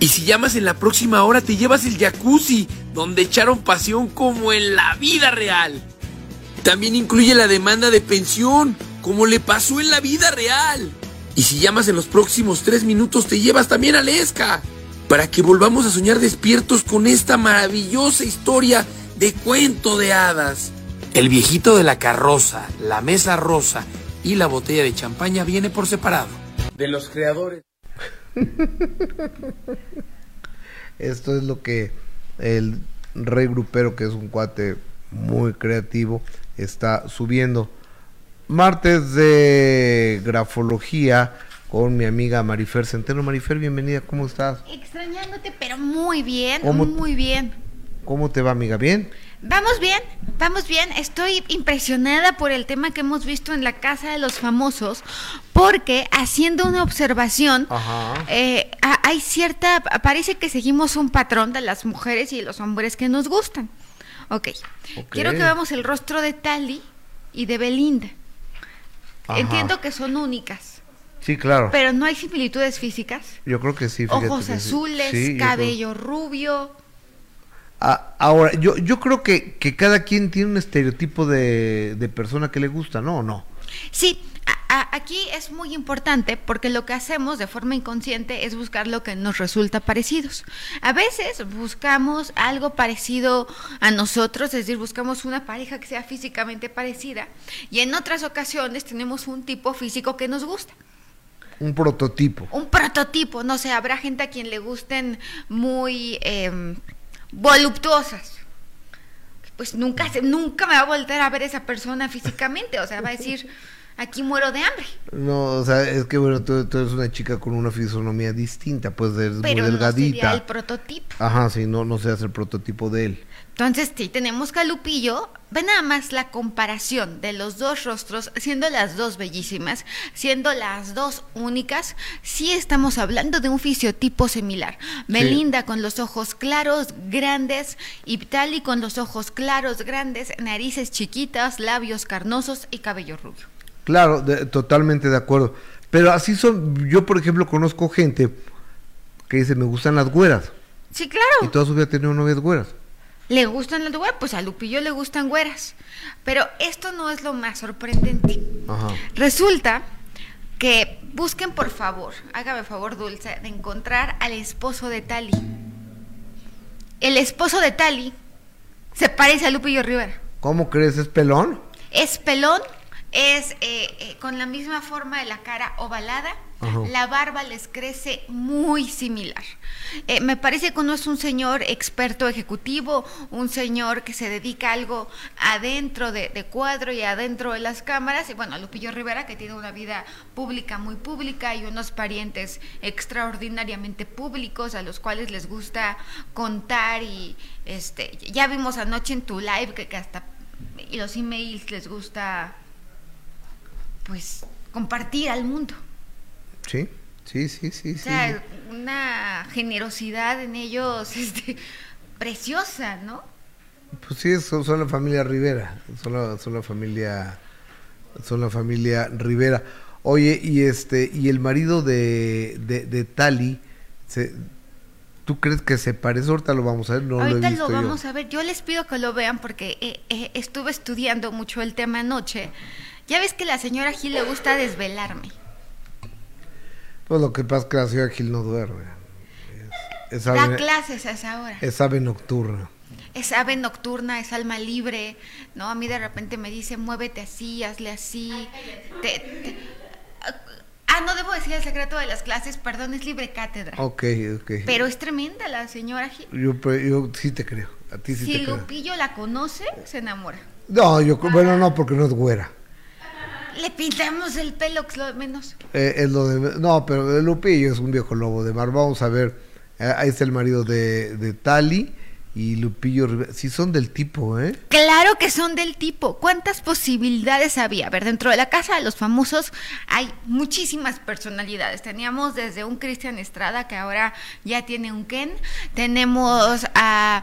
Y si llamas en la próxima hora, te llevas el jacuzzi, donde echaron pasión como en la vida real. También incluye la demanda de pensión, como le pasó en la vida real. Y si llamas en los próximos tres minutos, te llevas también a Lesca. Para que volvamos a soñar despiertos con esta maravillosa historia de cuento de hadas. El viejito de la carroza, la mesa rosa y la botella de champaña viene por separado. De los creadores. Esto es lo que el rey grupero, que es un cuate muy creativo, está subiendo. Martes de grafología con mi amiga Marifer Centeno. Marifer, bienvenida, ¿cómo estás? Extrañándote, pero muy bien, ¿Cómo? muy bien. ¿Cómo te va, amiga? ¿Bien? Vamos bien, vamos bien. Estoy impresionada por el tema que hemos visto en la Casa de los Famosos, porque haciendo una observación, eh, ha- hay cierta, parece que seguimos un patrón de las mujeres y los hombres que nos gustan. Ok, Ok. quiero que veamos el rostro de Tali y de Belinda. Ajá. Entiendo que son únicas, Sí, claro. pero no hay similitudes físicas. Yo creo que sí. Ojos azules, Sí, cabello rubio. Ah, ahora, yo, yo creo que, que cada quien tiene un estereotipo de, de persona que le gusta, ¿no? ¿O no? Sí, aquí es muy importante porque lo que hacemos de forma inconsciente es buscar lo que nos resulta parecidos. A veces buscamos algo parecido a nosotros, es decir, buscamos una pareja que sea físicamente parecida y en otras ocasiones tenemos un tipo físico que nos gusta. Un prototipo. Un prototipo prototipo, no sé, habrá gente a quien le gusten muy eh, voluptuosas. Pues nunca, se- nunca me va a volver a ver esa persona físicamente, o sea, va a decir, aquí muero de hambre. No, o sea, es que bueno, tú, tú eres una chica con una fisonomía distinta, pues eres muy Pero no delgadita. sería el prototipo. Ajá, sí, no, no seas el prototipo de él. Entonces, sí, tenemos Calupillo. Ve nada más la comparación de los dos rostros, siendo las dos bellísimas, siendo las dos únicas. Sí estamos hablando de un fisiotipo similar. Melinda con los ojos claros, grandes, y Tali con los ojos claros, grandes, narices chiquitas, labios carnosos y cabello rubio. Claro, de- totalmente de acuerdo. Pero así son, yo por ejemplo conozco gente que dice, me gustan las güeras. Sí, Y claro. toda su vida ha tenido novias güeras. Le gustan las güeras, pues a Lupillo le gustan güeras. Pero esto no es lo más sorprendente. Ajá. Resulta que busquen por favor, hágame favor Dulce, de encontrar al esposo de Tali. El esposo de Tali se parece a Lupillo Rivera. ¿Cómo crees? ¿Es pelón? Es pelón, es eh, eh, con la misma forma de la cara ovalada. La barba les crece muy similar. Eh, me parece que no es un señor experto ejecutivo, un señor que se dedica a algo adentro de, de cuadro y adentro de las cámaras. Y bueno, Lupillo Rivera, que tiene una vida pública muy pública y unos parientes extraordinariamente públicos a los cuales les gusta contar y este ya vimos anoche en tu live que, que hasta y los emails les gusta pues compartir al mundo. Sí, sí, sí, sí. O sí. sea, una generosidad en ellos este, preciosa, ¿no? Pues sí, son, son la familia Rivera, son la, son la familia, son la familia Rivera. Oye, y este, y el marido de, de, de Tali, se, ¿tú crees que se parece? Ahorita lo vamos a ver, no lo he Ahorita visto lo yo. vamos a ver. Yo les pido que lo vean porque eh, eh, estuve estudiando mucho el tema anoche. Ya ves que la señora Gil le gusta desvelarme. Pues lo que pasa es que la señora Gil no duerme. Es, es Da ave, clases a esa hora. es ave nocturna. Es ave nocturna, es alma libre, ¿no? A mí de repente me dice, muévete así, hazle así. Te- te- Ah, no debo decir el secreto de las clases, perdón, es libre cátedra. Ok, ok. Pero es tremenda la señora Gil. Yo, pe- yo sí te creo, a ti sí si te creo. Lupillo la conoce, se enamora. No, yo, bueno, no, porque no es güera. Le pintamos el pelo, que es lo de menos. Eh, es lo de, no, pero el Lupillo es un viejo lobo de mar. Vamos a ver. eh, ahí está el marido de, de Tali y Lupillo Rivera. Sí son del tipo, ¿eh? Claro que son del tipo. ¿Cuántas posibilidades había? A ver, dentro de la casa de los famosos hay muchísimas personalidades. Teníamos desde un Cristian Estrada que ahora ya tiene un Ken. Tenemos a,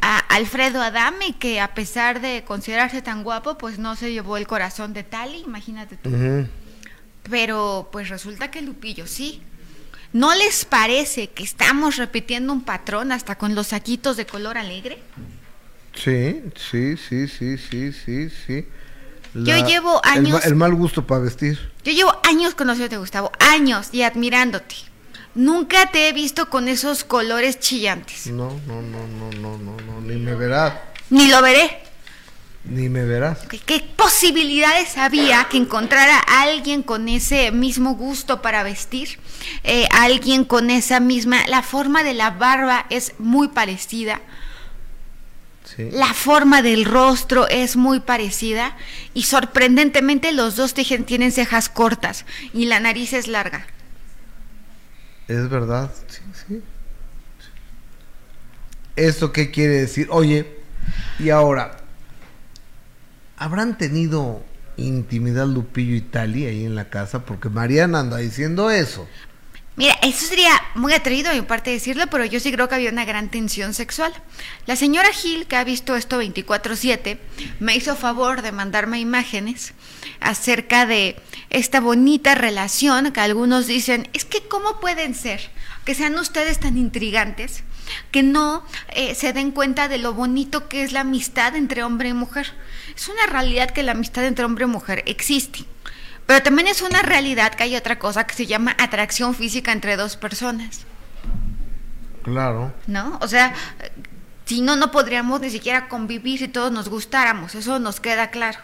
a Alfredo Adame que a pesar de considerarse tan guapo, pues no se llevó el corazón de Tali, imagínate tú. Pero pues resulta que Lupillo sí. ¿No les parece que estamos repitiendo un patrón hasta con los saquitos de color alegre? Sí, sí, sí, sí, sí, sí, sí. Yo llevo el años- El, mal gusto para vestir. Yo llevo años conociéndote, Gustavo, años y admirándote. Nunca te he visto con esos colores chillantes. No, no, no, no, no, no, no, ni me verás, Ni lo veré. Ni me verás. ¿Qué, qué posibilidades había que encontrara a alguien con ese mismo gusto para vestir? Eh, alguien con esa misma... La forma de la barba es muy parecida. Sí. La forma del rostro es muy parecida. Y sorprendentemente los dos tienen, tienen cejas cortas y la nariz es larga. Es verdad, sí, sí. ¿Esto qué quiere decir? Oye, y ahora, ¿habrán tenido intimidad Lupillo y Tali ahí en la casa? Porque Mariana anda diciendo eso. Mira, eso sería muy atrevido de mi parte decirlo, pero yo sí creo que había una gran tensión sexual. La señora Gil, que ha visto esto 24/7, me hizo favor de mandarme imágenes acerca de esta bonita relación que algunos dicen, es que ¿cómo pueden ser que sean ustedes tan intrigantes que no eh, se den cuenta de lo bonito que es la amistad entre hombre y mujer? Es una realidad que la amistad entre hombre y mujer existe. Pero también es una realidad que hay otra cosa que se llama atracción física entre dos personas, Claro. ¿no? O sea, si no, no podríamos ni siquiera convivir si todos nos gustáramos, eso nos queda claro.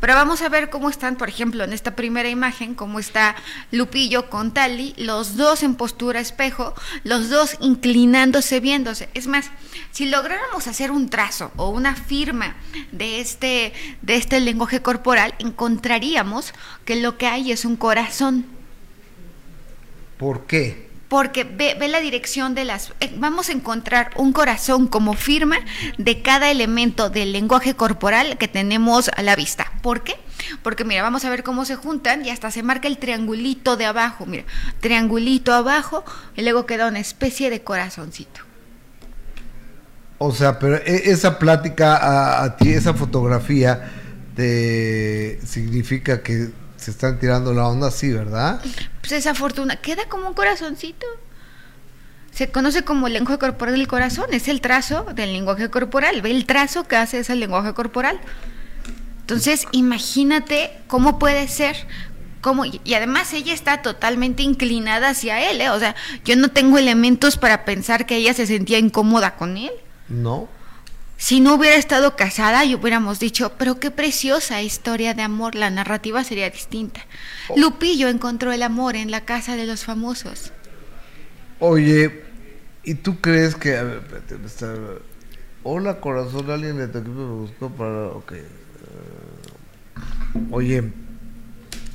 Pero vamos a ver cómo están, por ejemplo, en esta primera imagen, cómo está Lupillo con Tali, los dos en postura espejo, los dos inclinándose, viéndose. Es más, si lográramos hacer un trazo o una firma de este, de este lenguaje corporal, encontraríamos que lo que hay es un corazón. ¿Por qué? Porque ve, ve la dirección de las... eh, vamos a encontrar un corazón como firma de cada elemento del lenguaje corporal que tenemos a la vista. ¿Por qué? Porque mira, vamos a ver cómo se juntan y hasta se marca el triangulito de abajo. Mira, triangulito abajo y luego queda una especie de corazoncito. O sea, pero e- esa plática a, ti, esa fotografía, te significa que se están tirando la onda así, ¿verdad? Pues esa fortuna queda como un corazoncito. Se conoce como el lenguaje corporal del corazón, es el trazo del lenguaje corporal, ve el trazo que hace ese lenguaje corporal. Entonces, imagínate cómo puede ser, cómo, y además ella está totalmente inclinada hacia él, ¿eh? o sea, yo no tengo elementos para pensar que ella se sentía incómoda con él. No. Si no hubiera estado casada, y hubiéramos dicho, pero qué preciosa historia de amor, la narrativa sería distinta. Lupillo encontró el amor en la casa de los famosos. Oye, ¿y tú crees que... a ver, espérate, me está- Hola, corazón, alguien de tu equipo me buscó para... Ok. eh, Oye,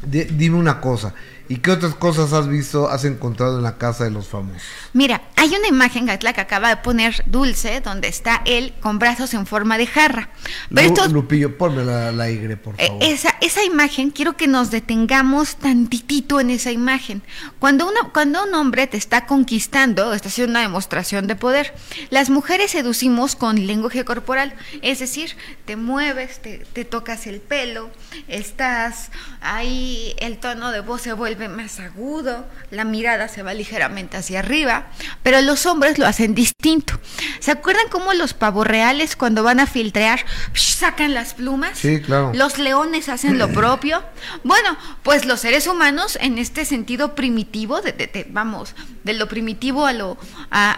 di- dime una cosa. ¿Y qué otras cosas has visto, has encontrado en la casa de los famosos? Mira, hay una imagen, Gatla, que acaba de poner Dulce, donde está él con brazos en forma de jarra. Pero Lu- esto, Lupillo, ponme la, la Y, por eh, favor. esa, esa imagen, quiero que nos detengamos tantitito en esa imagen. Cuando, una, cuando un hombre te está conquistando, está haciendo una demostración de poder. Las mujeres seducimos con lenguaje corporal, es decir, te mueves, te, te tocas el pelo, estás ahí, el tono de voz se vuelve más agudo, la mirada se va ligeramente hacia arriba, pero los hombres lo hacen distinto. ¿Se acuerdan cómo los pavos reales cuando van a filtrear sacan las plumas? Sí, claro. Los leones hacen lo propio. Bueno, pues los seres humanos en este sentido primitivo, de, de- de- vamos, de lo primitivo a lo, a,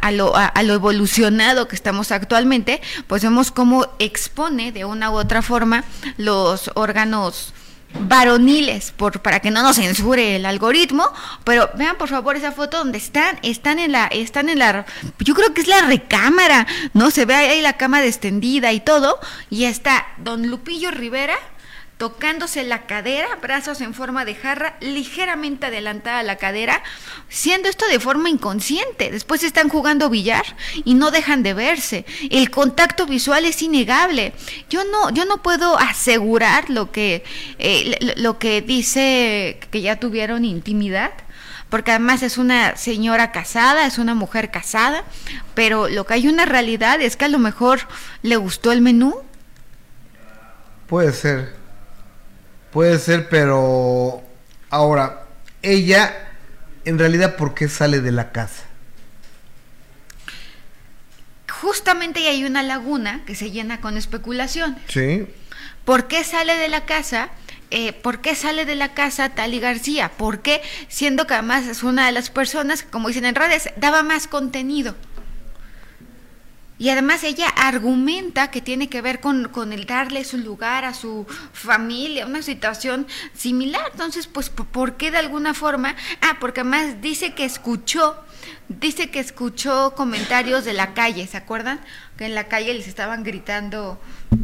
a- lo, a- a lo evolucionado que estamos actualmente, pues vemos cómo expone de una u otra forma los órganos varoniles por para que no nos censure el algoritmo pero vean por favor esa foto donde están están en la están en la yo creo que es la recámara no se ve ahí la cama extendida y todo y está don Lupillo Rivera tocándose la cadera, brazos en forma de jarra, ligeramente adelantada la cadera, siendo esto de forma inconsciente. Después están jugando billar y no dejan de verse. El contacto visual es innegable. Yo no, yo no puedo asegurar lo que, eh, lo- que dice que ya tuvieron intimidad. Porque además es una señora casada, es una mujer casada, pero lo que hay una realidad es que a lo mejor le gustó el menú, Puede ser. Puede ser, pero ahora, ella, en realidad, ¿por qué sale de la casa? justamente hay una laguna que se llena con especulaciones. Sí. ¿Por qué sale de la casa? Eh, ¿Por qué sale de la casa Tali García? ¿Por qué? Siendo que además es una de las personas que, como dicen en redes, daba más contenido. Y además ella argumenta que tiene que ver con, con el darle su lugar a su familia, una situación similar. Entonces, pues, ¿por- ¿por qué de alguna forma? Ah, porque además dice que escuchó, dice que escuchó comentarios de la calle, ¿se acuerdan? Que en la calle les estaban gritando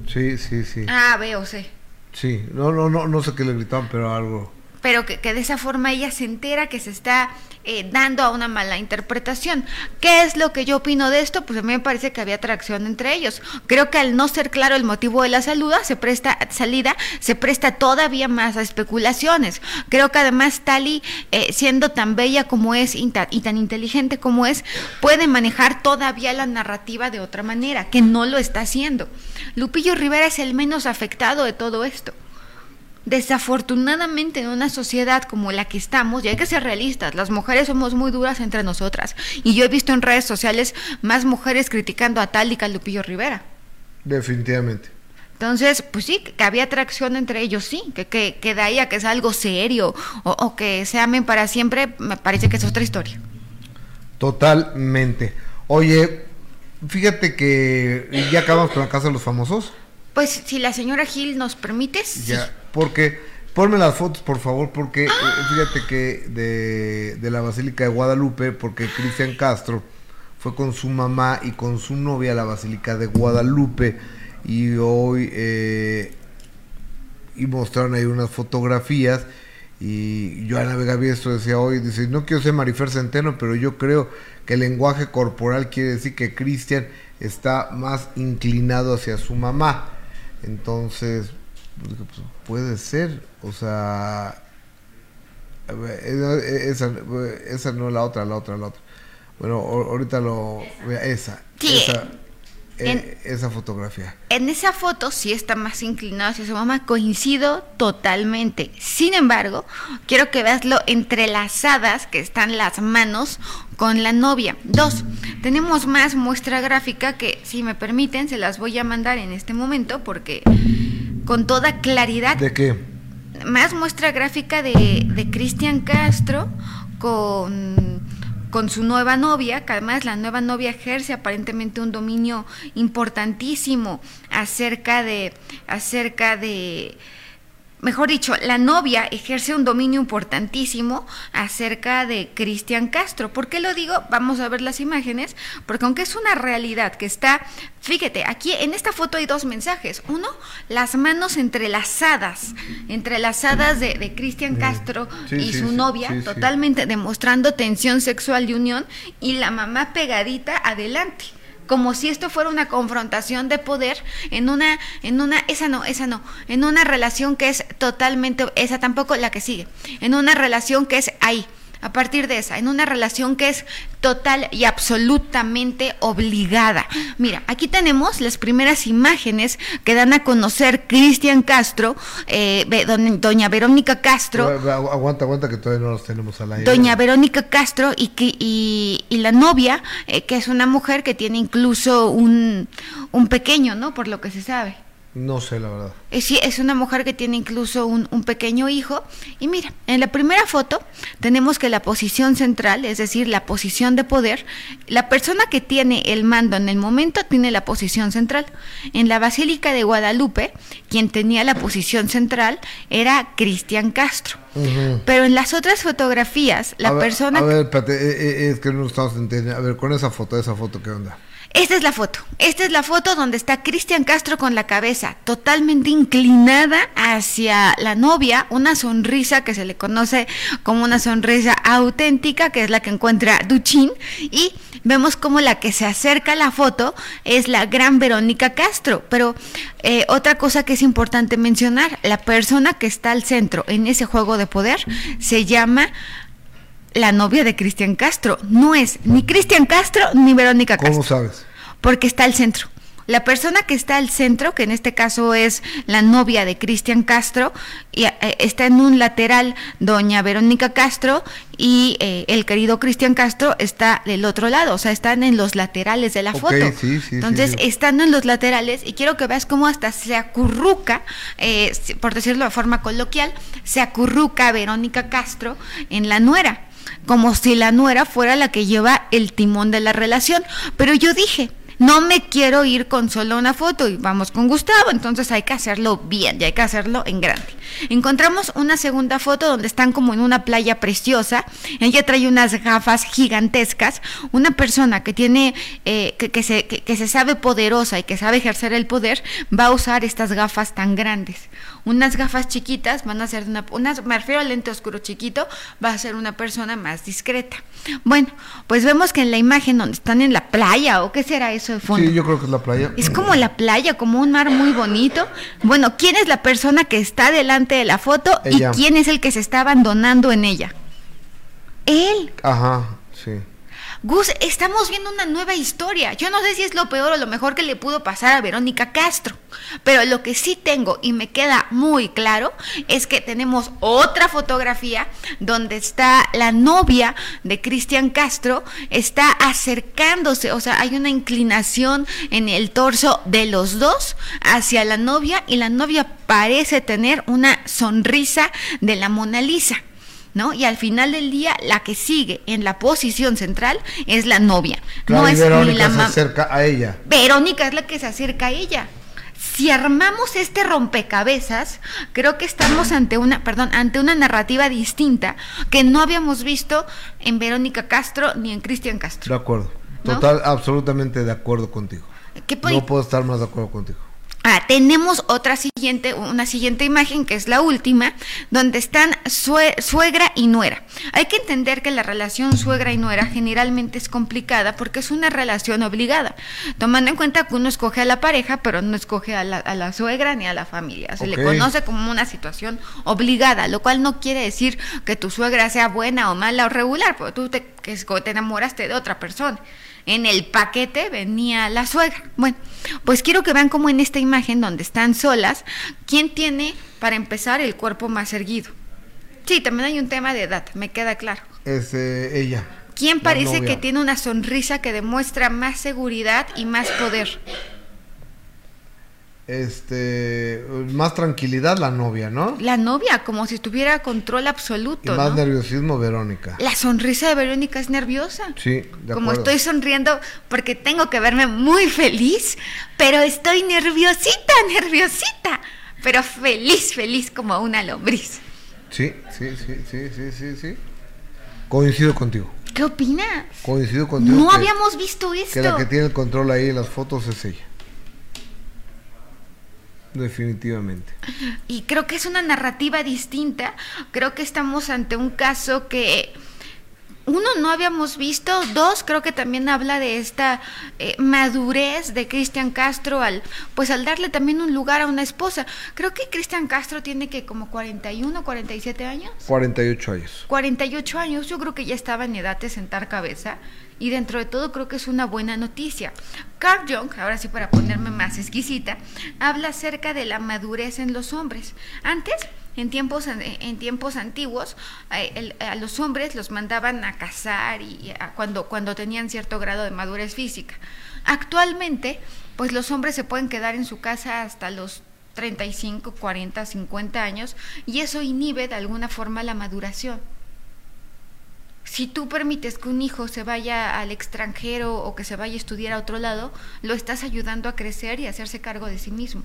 Sí, sí, sí. A, B o C. Sí, no, no, no, no sé qué le gritaban, pero algo. pero que, que de esa forma ella se entera que se está eh, dando a una mala interpretación. ¿Qué es lo que yo opino de esto? Pues a mí me parece que había atracción entre ellos. Creo que al no ser claro el motivo de la saluda, se presta salida, se presta todavía más a especulaciones. Creo que además Tali, eh, siendo tan bella como es y ta- y tan inteligente como es, puede manejar todavía la narrativa de otra manera, que no lo está haciendo. Lupillo Rivera es el menos afectado de todo esto. Desafortunadamente en una sociedad como la que estamos, y hay que ser realistas, las mujeres somos muy duras entre nosotras. Y yo he visto en redes sociales más mujeres criticando a tal y que a Lupillo Rivera. Definitivamente. Entonces, pues sí, que había atracción entre ellos, sí, que, que, que de ahí a que sea algo serio o, o que se amen para siempre, me parece que es otra historia. Totalmente. Oye, fíjate que ya acabamos con la casa de los famosos. Pues si la señora Gil nos permite, sí. Porque ponme las fotos, por favor, porque eh, fíjate que de, de la Basílica de Guadalupe, porque Cristian Castro fue con su mamá y con su novia a la Basílica de Guadalupe y hoy eh, y mostraron ahí unas fotografías y Joana Vega Biestro decía hoy, dice, no quiero ser Marifer Centeno, pero yo creo que el lenguaje corporal quiere decir que Cristian está más inclinado hacia su mamá. Entonces, pues, pues, puede ser, o sea, esa, esa no la otra, la otra, la otra. Bueno, ahor- ahorita lo, vea, esa, Sí, esa, en- eh, esa fotografía. En esa foto sí está más inclinado hacia su mamá, coincido totalmente. Sin embargo, quiero que veas lo entrelazadas que están las manos con la novia. Dos, tenemos más muestra gráfica que, si me permiten, se las voy a mandar en este momento porque con toda claridad ¿De qué? más muestra gráfica de, de Cristian Castro con, con su nueva novia, que además la nueva novia ejerce aparentemente un dominio importantísimo acerca de, acerca de, mejor dicho, la novia ejerce un dominio importantísimo acerca de Cristian Castro. ¿Por qué lo digo? Vamos a ver las imágenes, porque aunque es una realidad que está, fíjate, aquí en esta foto hay dos mensajes. Uno, las manos entrelazadas, entrelazadas de, de Cristian Castro sí, y sí, su sí, novia, totalmente demostrando tensión sexual y unión, y la mamá pegadita adelante como si esto fuera una confrontación de poder en una en una esa no esa no en una relación que es totalmente esa tampoco la que sigue en una relación que es ahí a partir de esa en una relación que es total y absolutamente obligada mira aquí tenemos las primeras imágenes que dan a conocer Cristian Castro eh, don- doña Verónica Castro Agu- agu- Aguanta, aguanta que todavía no los tenemos al aire. Doña Verónica Castro y, que- y, y la novia, eh, que es una mujer que tiene incluso un, un pequeño, ¿no? Por lo que se sabe. No sé, la verdad. Es, sí, es una mujer que tiene incluso un, un pequeño hijo. Y mira, en la primera foto tenemos que la posición central, es decir, la posición de poder, la persona que tiene el mando en el momento tiene la posición central. En la Basílica de Guadalupe, quien tenía la posición central era Cristian Castro. Pero en las otras fotografías, la a ver, persona... A ver, espérate, eh, eh, es que no estamos entendiendo. A ver, con esa foto, esa foto, ¿qué onda? Esta es la foto. Esta es la foto donde está Cristian Castro con la cabeza totalmente inclinada hacia la novia, una sonrisa que se le conoce como una sonrisa auténtica, que es la que encuentra Duchin, y vemos como la que se acerca a la foto es la gran Verónica Castro. Pero eh, otra cosa que es importante mencionar, la persona que está al centro en ese juego de poder se llama la novia de Cristian Castro. No es ni Cristian Castro ni Verónica Castro ¿Cómo sabes? Porque está al centro. La persona que está al centro, que en este caso es la novia de Cristian Castro, y, eh, está en un lateral doña Verónica Castro y eh, el querido Cristian Castro está del otro lado, o sea, están en los laterales de la foto. sí, sí, Entonces, sí, estando en los laterales, y quiero que veas cómo hasta se acurruca, eh, por decirlo de forma coloquial, se acurruca Verónica Castro en la nuera como si la nuera fuera la que lleva el timón de la relación. Pero yo dije, no me quiero ir con solo una foto y vamos con Gustavo, entonces hay que hacerlo bien y hay que hacerlo en grande. Encontramos una segunda foto donde están como en una playa preciosa, ella trae unas gafas gigantescas, una persona que tiene, eh, que, que se, que- que se sabe poderosa y que sabe ejercer el poder, va a usar estas gafas tan grandes. Unas gafas chiquitas van a ser una, unas, me refiero al lente oscuro chiquito, va a ser una persona más discreta. Bueno, pues vemos que en la imagen donde están en la playa, o qué será eso de fondo. Sí, yo creo que es la playa. Es como la playa, como un mar muy bonito. Bueno, ¿quién es la persona que está delante de la foto Ella. y quién es el que se está abandonando en ella? Él. Ajá, sí. Gus, estamos viendo una nueva historia. Yo no sé si es lo peor o lo mejor que le pudo pasar a Verónica Castro, pero lo que sí tengo y me queda muy claro es que tenemos otra fotografía donde está la novia de Cristian Castro, está acercándose, o sea, hay una inclinación en el torso de los dos hacia la novia y la novia parece tener una sonrisa de la Mona Lisa. ¿No? Y al final del día, la que sigue en la posición central es la novia. Claro, no y es Verónica ni la se acerca a ella. Verónica es la que se acerca a ella. Si armamos este rompecabezas, creo que estamos ante una, perdón, ante una narrativa distinta que no habíamos visto en Verónica Castro ni en Cristian Castro. De acuerdo. ¿No? Total, absolutamente de acuerdo contigo. ¿Qué puede- No puedo estar más de acuerdo contigo. Ah, tenemos otra siguiente, una siguiente imagen que es la última, donde están sue- suegra y nuera. Hay que entender que la relación suegra y nuera generalmente es complicada porque es una relación obligada, tomando en cuenta que uno escoge a la pareja, pero no escoge a la, a la suegra ni a la familia. Se le conoce como una situación obligada, lo cual no quiere decir que tu suegra sea buena o mala o regular, porque tú te, que te enamoraste de otra persona. En el paquete venía la suegra. Bueno, pues quiero que vean cómo en esta imagen donde están solas, ¿quién tiene, para empezar, el cuerpo más erguido? Sí, también hay un tema de edad, me queda claro. Es eh, ella. ¿Quién parece que tiene una sonrisa que demuestra más seguridad y más poder? Este, más tranquilidad la novia, ¿no? La novia, como si tuviera control Y absoluto, más ¿no? nerviosismo Verónica. La sonrisa de Verónica es nerviosa. Sí, de Como acuerdo. estoy sonriendo porque tengo que verme muy feliz, pero estoy nerviosita, nerviosita, pero feliz, feliz como una lombriz. Sí, sí, sí, sí, sí, sí, sí. Coincido contigo. ¿Qué opinas? Coincido contigo. No que- habíamos visto Que la esto. que tiene el control ahí en las fotos es ella. Definitivamente. Y creo que es una narrativa distinta. Creo que estamos ante un caso que uno no habíamos visto, dos creo que también habla de esta eh, madurez de Cristian Castro al pues al darle también un lugar a una esposa. Creo que Cristian Castro tiene que como 41, 47 años. 48 años. 48 años, yo creo que ya estaba en edad de sentar cabeza y dentro de todo creo que es una buena noticia. Carl Jung, ahora sí para ponerme más exquisita, habla acerca de la madurez en los hombres. Antes, en tiempos, en tiempos antiguos, eh, a los hombres los mandaban a cazar y a- cuando, cuando tenían cierto grado de madurez física. Actualmente, pues los hombres se pueden quedar en su casa hasta los 35, 40, 50 años y eso inhibe de alguna forma la maduración. Si tú permites que un hijo se vaya al extranjero o que se vaya a estudiar a otro lado, lo estás ayudando a crecer y a hacerse cargo de sí mismo,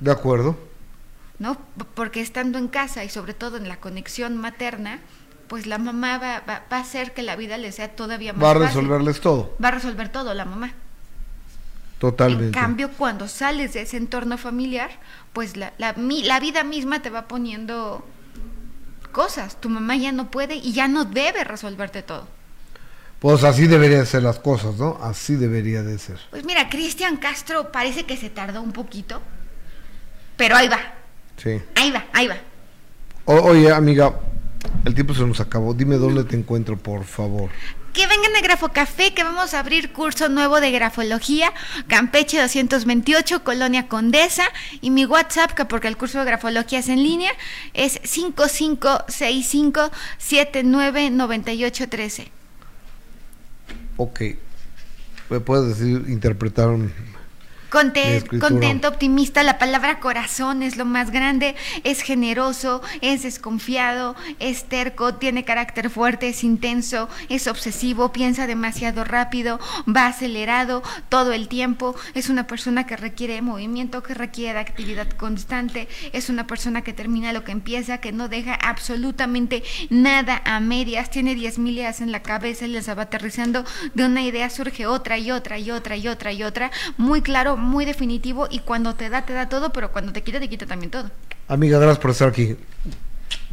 De acuerdo. ¿No? Porque estando en casa y sobre todo en la conexión materna, pues la mamá va, va- va a hacer que la vida le sea todavía más Va a fácil. resolverles todo. Va a resolver todo la mamá. Totalmente. En cambio, cuando sales de ese entorno familiar, pues la, la, mi- la vida misma te va poniendo cosas. Tu mamá ya no puede y ya no debe resolverte todo. Pues así deberían ser las cosas, ¿no? Así debería de ser. Pues mira, Cristian Castro parece que se tardó un poquito, pero ahí va, Sí. ahí va, ahí va. O- oye, amiga, el tiempo se nos acabó. Dime dónde te encuentro, por favor. Que vengan a Grafocafé, que vamos a abrir curso nuevo de grafología, Campeche 228, Colonia Condesa, y mi WhatsApp, que porque el curso de grafología es en línea, es 5565799813. Ok. ¿Me puedes decir, interpretar contento, optimista, la palabra corazón es lo más grande, es generoso, es desconfiado, es terco, tiene carácter fuerte, es intenso, es obsesivo, piensa demasiado rápido, va acelerado todo el tiempo, es una persona que requiere movimiento, que requiere actividad constante, es una persona que termina lo que empieza, que no deja absolutamente nada a medias, tiene 10.000 ideas en la cabeza y les va aterrizando, de una idea surge otra y otra y otra y otra y otra, muy claro, muy definitivo y cuando te da, te da todo, pero cuando te quita, te quita también todo. Amiga, gracias por estar aquí.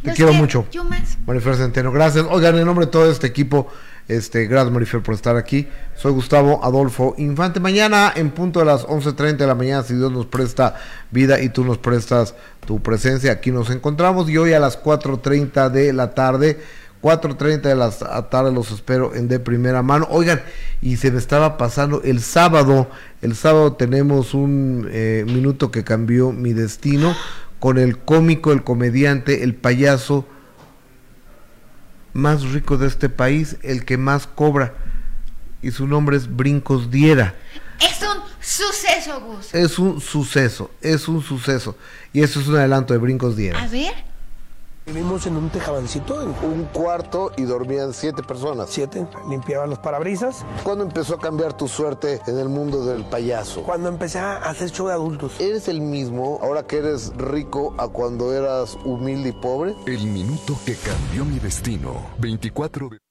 Te Los quiero quiero, mucho. yo más. Marifer Centeno, gracias. Oigan, en nombre de todo este equipo, este, gracias Marifer por estar aquí. Soy Gustavo Adolfo Infante. Mañana en punto de las 11.30 de la mañana, si Dios nos presta vida y tú nos prestas tu presencia, aquí nos encontramos. Y hoy a las 4.30 de la tarde, 4.30 de la tarde los espero en de primera mano. Oigan, y se me estaba pasando el sábado, el sábado tenemos un eh, minuto que cambió mi destino con el cómico, el comediante, el payaso más rico de este país, el que más cobra. Y su nombre es Brincos Diera. Es un suceso, Gus. Es un suceso, es un suceso. Y eso es un adelanto de Brincos Diera. A ver. Vivimos en un tejabancito. En... Un cuarto y dormían siete personas. Siete. Limpiaban los parabrisas. ¿Cuándo empezó a cambiar tu suerte en el mundo del payaso? Cuando empecé a hacer show de adultos. ¿Eres el mismo ahora que eres rico a cuando eras humilde y pobre? El minuto que cambió mi destino. 24 de...